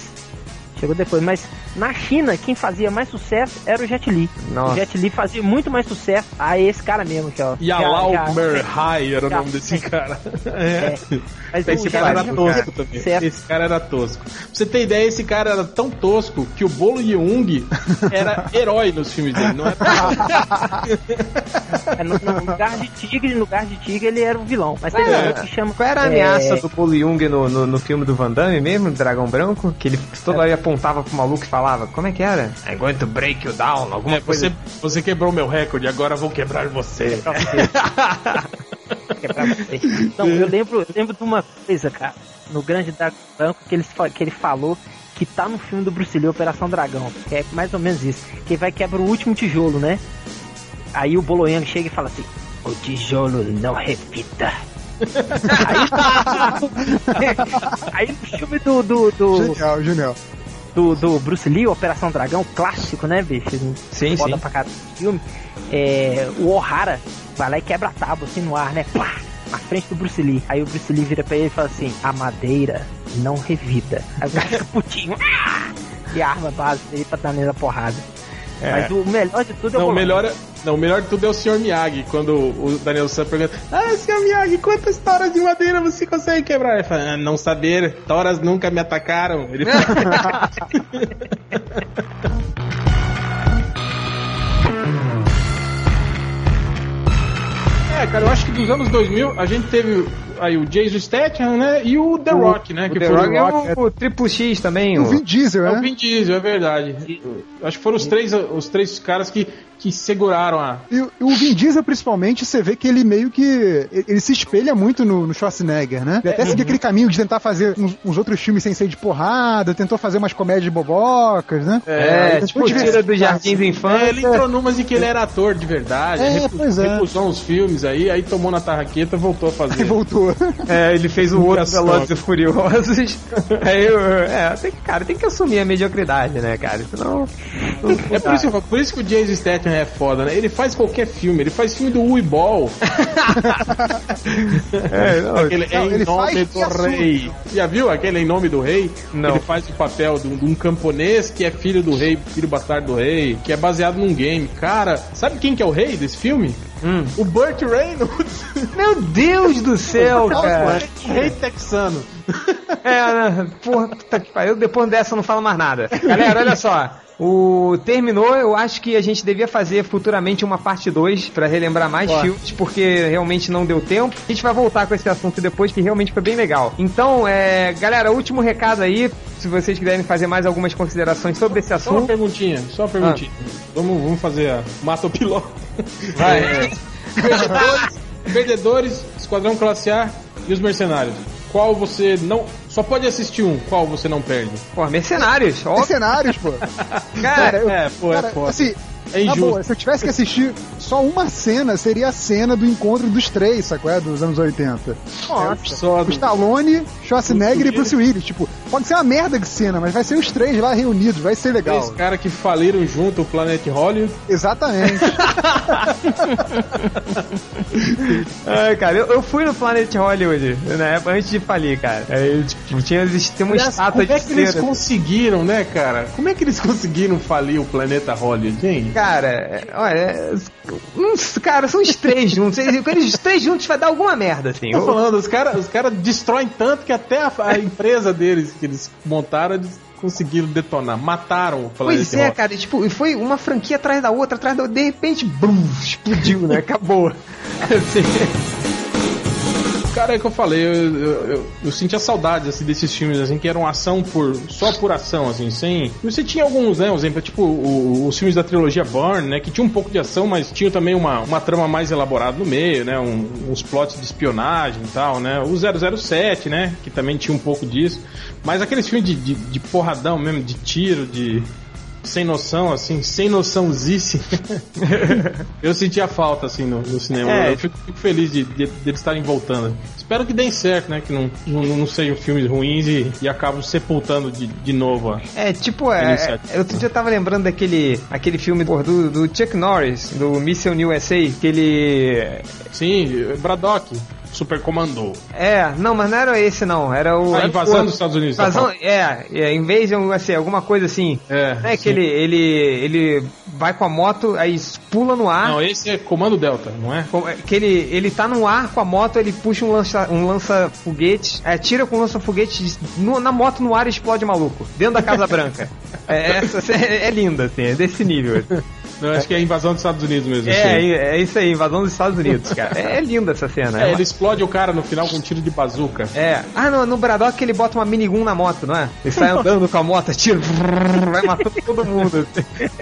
Chegou depois, mas na China quem fazia mais sucesso era o Jet Li. Nossa. O Jet Li fazia muito mais sucesso a esse cara mesmo, que ó. Yalau Já- já- Merhai era o nome desse cara. É. Mas Esse cara era tosco também. Esse cara era tosco. Pra você ter ideia, esse cara era tão tosco que o Bolo Yeung era herói nos filmes dele, não é? É, no, no lugar de tigre, no lugar de tigre ele era o vilão. Mas tem É. que chama. Qual era a é, ameaça do Paulo Jung no, no, no filme do Van Damme mesmo, Dragão Branco? Que ele toda hora apontava pro maluco e falava, como é que era? I'm going to break you down, alguma É, coisa. você, você quebrou meu recorde, agora vou quebrar você. é. Não, eu lembro, eu lembro de uma coisa, cara, no Grande Dragão Branco, que ele, que ele falou que tá no filme do Bruce Lee, Operação Dragão. Que é mais ou menos isso. Que vai quebra o último tijolo, né? Aí o Boloyang chega e fala assim: O tijolo não repita. Aí no filme do. do, do, Genial, genial. Do, do Bruce Lee, Operação Dragão, clássico, né, bicho? Sim, Foda sim. pra cada filme. É, o O'Hara vai lá e quebra a tábua assim no ar, né? Plá! Na frente do Bruce Lee. Aí o Bruce Lee vira pra ele e fala assim: A madeira não revida. Aí o cara fica putinho. "Ah!" E a arma base dele pra dar nele a porrada. Mas o melhor de tudo é o Não, o melhor, é- não, o melhor de tudo é o Sr. Miyagi, quando o Daniel San pergunta: Ah, Sr. Miyagi, quantas toras de madeira você consegue quebrar? Ele fala: ah, Não saber, toras nunca me atacaram. Ele fala, É, cara, eu acho que dos anos 2000 a gente teve aí o Jason Statham, né? E o The Rock, né? O que The foram- Rock é o, o Triple X também. E o Vin Diesel, É o né? Vin Diesel, é verdade. Eu Acho que foram os três, os três caras que, que seguraram a. E o- o Vin Diesel, principalmente, você vê que ele meio que. Ele se espelha muito no, no Schwarzenegger, né? Ele até seguiu aquele caminho de tentar fazer uns, uns outros filmes sem ser de porrada, tentou fazer umas comédias bobocas, né? É, Ele tipo, tira dos jardins da É, infância. ele entrou numas em que ele era ator de verdade, É, recu- pois é. recusou uns filmes aí, aí tomou na tarraqueta e voltou a E fazer. voltou. É, ele fez o outro. Velozes e Furiosos. Aí, eu- é, tem que, cara, tem que assumir a mediocridade, né, cara? Senão... não- não É por isso, falo, por isso que o Jason Statham é foda, né? Ele faz qualquer filme, ele faz filme do Uwe Ball, É, não, aquele Não, Em Nome do. Rei. Já viu aquele Em Nome do Rei? Não. Ele faz o papel de um, de um camponês que é filho do rei, filho bastardo do rei, que é baseado num game. Cara, sabe quem que é o rei desse filme? Hum. O Burt Reynolds. Meu Deus do céu, cara. o rei texano. É, né? porra, puta que pariu. Depois dessa eu não falo mais nada. Galera, olha só. O terminou, eu acho que a gente devia fazer futuramente uma parte 2 pra relembrar mais filmes, porque realmente não deu tempo. A gente vai voltar com esse assunto depois, que realmente foi bem legal. Então, é, galera, último recado aí, se vocês quiserem fazer mais algumas considerações sobre esse Só uma assunto. perguntinha, só uma perguntinha. Vamos, vamos fazer a mata o piloto. Vai. Perdedores, perdedores, Esquadrão Classe A e os Mercenários. Qual você não. Só pode assistir um, qual você não perde? Pô, mercenários, ó. Cenários, pô. Cara, eu- é, pô, é cara, foda. assim, É na injusto. boa, se eu tivesse que assistir só uma cena, seria a cena do encontro dos três, sacou? É, dos anos 80. Só O do- Stallone, Schwarzenegger e Bruce Bruce Willis. Tipo, pode ser uma merda de cena, mas vai ser os três lá reunidos, vai ser legal. Três caras que faliram junto o Planet Hollywood. Exatamente. Ai, cara, eu, eu fui no Planet Hollywood, na época, antes de falir, cara. Aí, tipo, tinha, tinha uma Aliás, estátua como de é que eles conseguiram, né, cara? Como é que eles conseguiram falir o planeta Hollywood, hein? Cara, é, olha, é, uns- cara, são os três juntos. Eles, os três juntos vai dar alguma merda, assim. Tô falando, os caras os cara destroem tanto que até a, a empresa deles que eles montaram, eles conseguiram detonar. Mataram o planeta Pois é, cara, e, tipo, e foi uma franquia atrás da outra, atrás da outra, de repente, bum, explodiu, né? Acabou. Assim, Cara, é que eu falei, eu, eu, eu, eu sentia saudade assim, desses filmes assim, que eram ação por. só por ação, assim, sem. Você tinha alguns, né? Um exemplo, tipo, o- os filmes da trilogia Burn, né? Que tinha um pouco de ação, mas tinha também uma, uma trama mais elaborada no meio, né? Um- uns plots de espionagem e tal, né? O 007, né? Que também tinha um pouco disso. Mas aqueles filmes de, de, de porradão mesmo, de tiro, de. Sem noção, assim, sem noçãozice. eu sentia falta, assim, no, no cinema. É. Eu fico, fico feliz de, de, de eles estarem voltando. Espero que deem certo, né? Que não, não, não sejam filmes ruins e, e acabam sepultando de, de novo. ó. É, tipo, é, Iniciativa. é, outro dia eu tava lembrando daquele aquele filme do, do Chuck Norris, do Mission USA, que ele. Sim, Braddock, Super Comandou. É, não, mas não era esse não, era o. A invasão o- dos Estados Unidos. tá Invasão, é, é, Invasion USA, alguma coisa assim. É, É que ele, ele, ele vai com a moto, aí pula no ar. Não, esse é Comando Delta, não é? Com- Que ele, ele tá no ar com a moto, ele puxa um lança, um lança foguete, é, tira com um lança foguete no- na moto no ar e explode maluco, dentro da Casa Branca. É, essa, é, é linda, assim, é desse nível. Não, acho que é a invasão dos Estados Unidos mesmo. É, assim. é isso aí, invasão dos Estados Unidos, cara. É, é linda essa cena. É, É, ele explode o cara no final com um tiro de bazuca. é. Ah, no, no Braddock ele bota uma minigun na moto, não é? Ele sai andando com a moto, tira, vai matando todo mundo.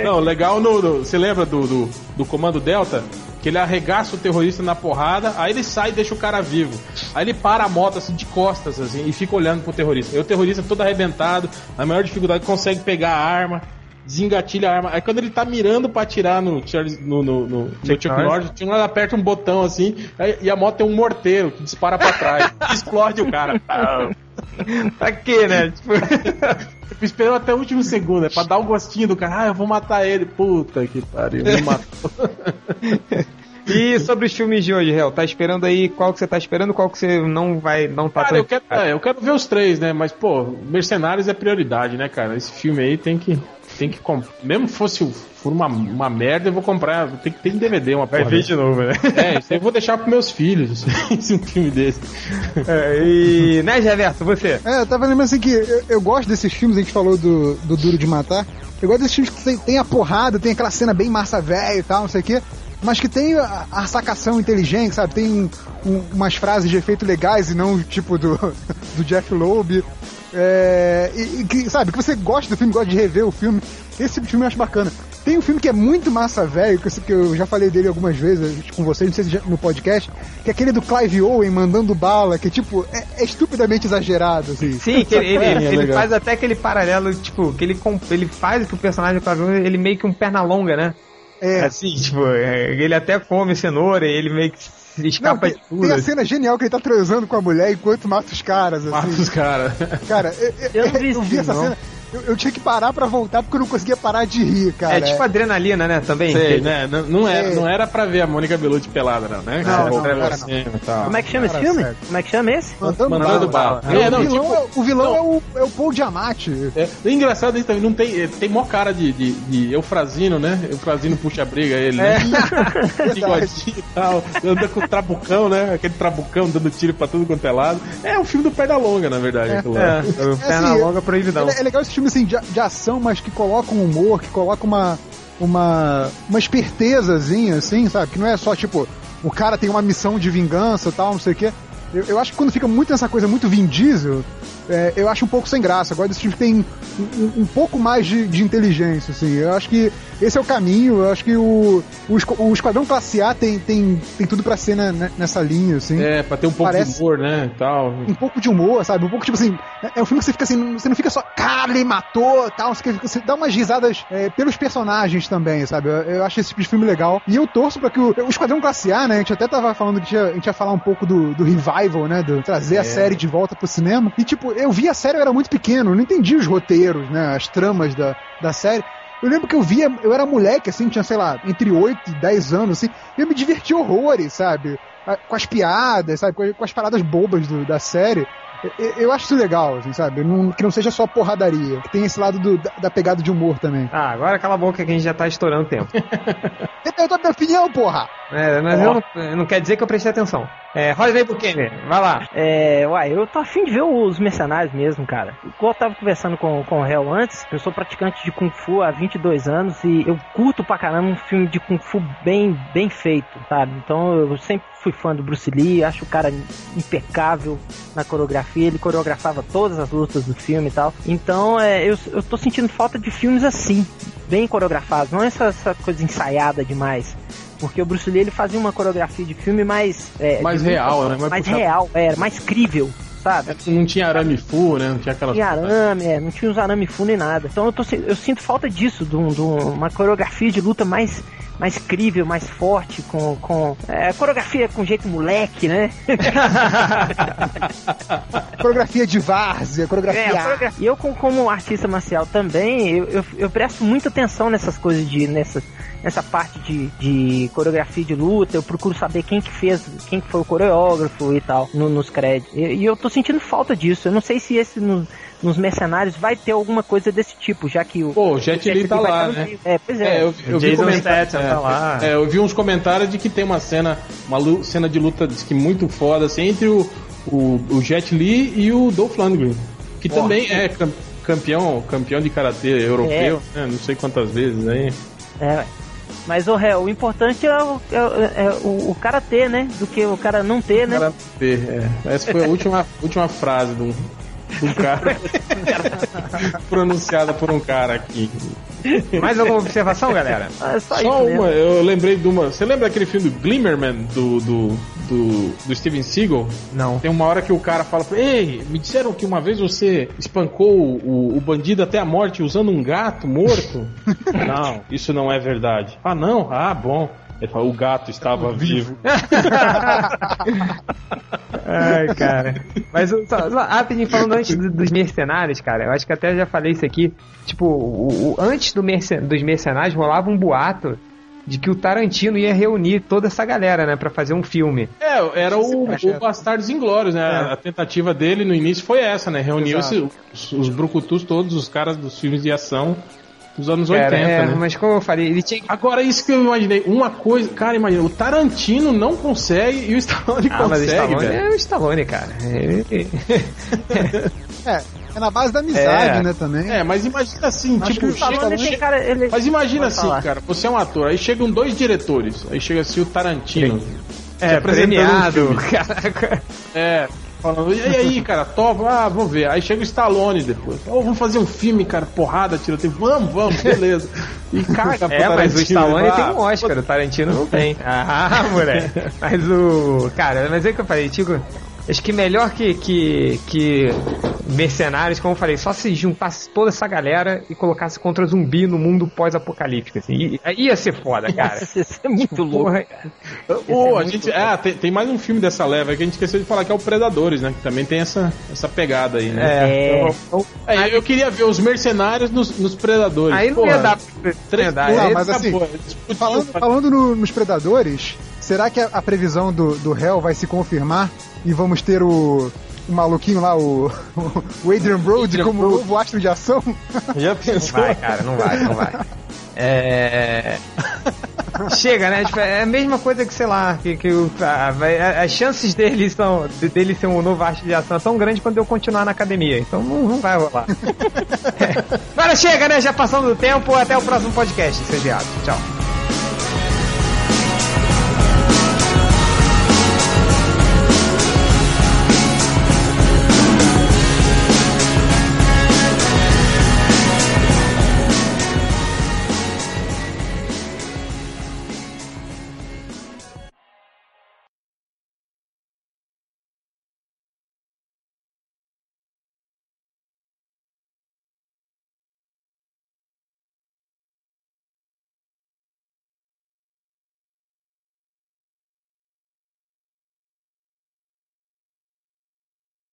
Não, legal no. no- você lembra do, do, do Comando Delta? Que ele arregaça o terrorista na porrada, aí ele sai e deixa o cara vivo. Aí ele para a moto assim de costas assim e fica olhando pro terrorista. E o terrorista todo arrebentado, na maior dificuldade, consegue pegar a arma desengatilha a arma. Aí quando ele tá mirando pra atirar no, Charles, no, no, no, no Chuck Norris, tinha lá aperta um botão assim, e a moto tem um morteiro que dispara pra trás. explode o cara. pra quê, né? Tipo... Esperou até o último segundo, é pra dar o um gostinho do cara. Ah, eu vou matar ele. Puta que pariu, me matou. E sobre os filmes de hoje, Real, tá esperando aí qual que você tá esperando, qual que você não vai, não tá cara, eu quero, é, eu quero ver os três, né? Mas, pô, Mercenários é prioridade, né, cara? Esse filme aí tem que. Tem que comprar. Mesmo fosse for uma, uma merda, eu vou comprar. Tem que ter em DVD uma Vai ver de novo, né? É, isso aí eu vou deixar pros meus filhos. esse um filme desse. É, e. Né, Reverso, você? É, eu tava lembrando assim que eu, eu, gosto desses filmes, a gente falou do, do Duro de Matar. Eu gosto desses filmes que tem, tem a porrada, tem aquela cena bem massa velha e tal, não sei o quê mas que tem a, a sacação inteligente, sabe? Tem um, umas frases de efeito legais e não tipo do, do Jeff Loeb. É, e, que, sabe, que você gosta do filme, gosta de rever o filme. Esse tipo de filme eu acho bacana. Tem um filme que é muito massa velho, que, que eu já falei dele algumas vezes com vocês, não sei se no podcast, que é aquele do Clive Owen mandando bala, que tipo, é, é estupidamente exagerado, assim. Sim, que ele, ele, é ele faz até aquele paralelo, tipo, que ele, ele faz que o personagem do Clive Owen, ele meio que um perna longa, né? É. Assim, tipo, é, ele até come cenoura e ele meio que escapa Não, de tudo. Tem a cena genial que ele tá transando com a mulher enquanto mata os caras, assim. Mata os caras. Cara, eu, eu, eu, eu vi essa não. cena. Eu, eu, tinha que parar pra voltar porque eu não conseguia parar de rir, cara. É tipo adrenalina, né? Também. Sei, né? Não, não, era, não era pra ver a Mônica Bellucci pelada, não, né? Não, não, não, não. Como é que chama esse filme? Certo. Como é que chama esse? Mandando, Mandando bala. bala. É, não, o vilão, tipo, é, o, vilão é, o, é o Paul Diamante. É, é engraçado isso também, não tem, é, tem mó cara de, de, de Eufrazino, né? Eufrazino puxa a briga ele, né? É. e tal, anda com o trabucão, né? Aquele trabucão dando tiro pra tudo quanto é lado. É o filme do Perna Longa, na verdade. É, é, é, o Perna assim, Longa proibidão. É, é legal esse filme assim, de, de ação mas que coloca um humor, que coloca uma, uma, uma espertezazinha, assim, sabe? Que não é só tipo, o cara tem uma missão de vingança tal, não sei o quê. Eu, eu acho que quando fica muito essa coisa muito Vin Diesel, é, eu acho um pouco sem graça. Agora desse filme tem um, um pouco mais de, de, inteligência, assim. Eu acho que esse é o caminho. Eu acho que o, o, o Esquadrão Classe A tem, tem, tem tudo pra ser na, nessa linha, assim. É, pra ter um pouco Parece, de humor, né? Tal. Um pouco de humor, sabe? Um pouco, tipo assim, é um filme que você fica assim, você não fica só, cara, ele matou, tal. Você, você dá umas risadas é, pelos personagens também, sabe? Eu, eu, acho esse tipo de filme legal. E eu torço pra que o, o Esquadrão Classe A, né? A gente até tava falando que a gente ia falar um pouco do, do revival, né? Do trazer é. a série de volta pro cinema. E, tipo, eu vi a série, eu era muito pequeno, não entendi os roteiros, né? As tramas da, da série. Eu lembro que eu via, eu era moleque, assim, tinha, sei lá, entre 8 e 10 anos, assim, e eu me divertia horrores, sabe? Com as piadas, sabe? Com as paradas bobas do, da série. Eu, acho isso legal, assim, sabe? Não, que não seja só porradaria. Que tem esse lado do, da, da, pegada de humor também. Ah, agora cala a boca que a gente já tá estourando o tempo. Você perguntou a minha opinião, porra! É, mas eu não, não quer dizer que eu prestei atenção. É, Rodney Buchanan, vai lá. É, uai, eu tô afim de ver os mercenários mesmo, cara. Igual eu tava conversando com, com o Hel antes, eu sou praticante de Kung Fu há 22 anos e eu curto pra caramba um filme de Kung Fu bem, bem feito, sabe? Então eu sempre fui fã do Bruce Lee, acho o cara impecável na coreografia, ele coreografava todas as lutas do filme e tal. Então é, eu, eu tô sentindo falta de filmes assim, bem coreografados, não essa, essa coisa ensaiada demais. Porque o Bruce Lee ele fazia uma coreografia de filme mais. É, mais real, né? Mais, mais real, era, é, mais crível. Sabe? É, não tinha arame fu, né? Não tinha aquela. Não tinha arame, é, não tinha os arame fu nem nada. Então eu, tô, eu sinto falta disso, de, um, de uma coreografia de luta mais mais crível, mais forte, com, com é, coreografia com jeito moleque, né? coreografia de várzea, coreografia. É, coreografia. E eu, como artista marcial também, eu, eu, eu, presto muita atenção nessas coisas de. nessas nessa parte de, de coreografia de luta, eu procuro saber quem que fez, quem que foi o coreógrafo e tal, no, nos créditos. E, e, eu tô sentindo falta disso. Eu não sei se esse no, nos mercenários vai ter alguma coisa desse tipo, já que o. Pô, o Jet Li tá lá, né? É, pois é. é eu, eu vi comentários. É, tá lá. É, eu vi uns comentários de que tem uma cena, uma cena de luta diz que muito foda, assim, entre o, o, o Jet Li e o Dolph Lundgren. Que Porra. também é campeão, campeão de karatê europeu, é. né? Não sei quantas vezes aí. É, mas o, o importante é o, é, é o, o, cara ter, né? Do que o cara não ter, né? O cara ter, é. Essa foi a última, última frase de um, cara pronunciada por um cara aqui. Mais alguma observação, galera? É só, Só isso mesmo. uma, eu lembrei de uma. Você lembra daquele filme do Glimmerman do, do, do, do Steven Seagal? Não. Tem uma hora que o cara fala Ei, me disseram que uma vez você espancou o, o bandido até a morte usando um gato morto. não, isso não é verdade. Ah, não? Ah, bom. Ele fala, o gato estava vivo. Ai, cara. Mas só, só rapidinho falando antes do- dos mercenários, cara, eu acho que até já falei isso aqui. Tipo, o, o- antes do mercen- dos mercenários rolava um boato de que o Tarantino ia reunir toda essa galera, né, pra fazer um filme. É, era o, o Bastardos Inglórios, né? A tentativa dele no início foi essa, né? Reuniu os, os brucutus todos, os caras dos filmes de ação dos anos Cara, 80, é, né? Mas como eu falei, ele tinha. Agora, isso que eu imaginei, uma coisa, cara, imagina, o Tarantino não consegue e o Stallone Ah, mas o consegue, Stallone velho. é o Stallone, cara. Ele- É, é na base da amizade, É. né, também. É, mas imagina assim, Acho tipo, o chega- Stallone tem cara, ele... mas imagina Pode assim, falar. cara, você é um ator, aí chegam dois diretores, aí chega assim o Tarantino, É, apresentando um premiado. filme. Caraca. é, falando, e aí, cara, topa, ah, vamos ver, aí chega o Stallone depois, oh, vamos fazer um filme, cara, porrada, tiroteio, vamos, vamos, beleza, e caga pro É, mas o Stallone ah, tem um Oscar, o Tarantino não tem. Ah, moleque. Mas o. Cara, mas é que eu falei, Tico. Acho que melhor que, que, que mercenários, como eu falei, só se juntasse toda essa galera e colocasse contra zumbi no mundo pós-apocalíptico. Assim. I- Ia ser foda, cara. Isso é muito louco. Porra, Ô, a gente, é, tem, tem mais um filme dessa leva que a gente esqueceu de falar que é o Predadores, né? Que também tem essa, essa pegada aí, né? é. É, eu queria ver os mercenários nos, nos Predadores. Aí não Porra, ia dar. Três. Não, Aí- mas assim, Falando, falando no- nos Predadores, será que a, a previsão do, do Hell vai se confirmar e vamos ter o, o maluquinho lá, o, o Adrian Brody, como novo astro de ação? Já Não pensou? vai, cara, não vai, não vai. É. Chega, né? Tipo, é a mesma coisa que, sei lá, que, que o- a- a- as chances dele, são, de- dele ser um novo arte de ação são grandes quando eu continuar na academia. Então não, não vai rolar. É. Agora chega, né? Já passando do tempo. Até o próximo podcast, viado. Tchau.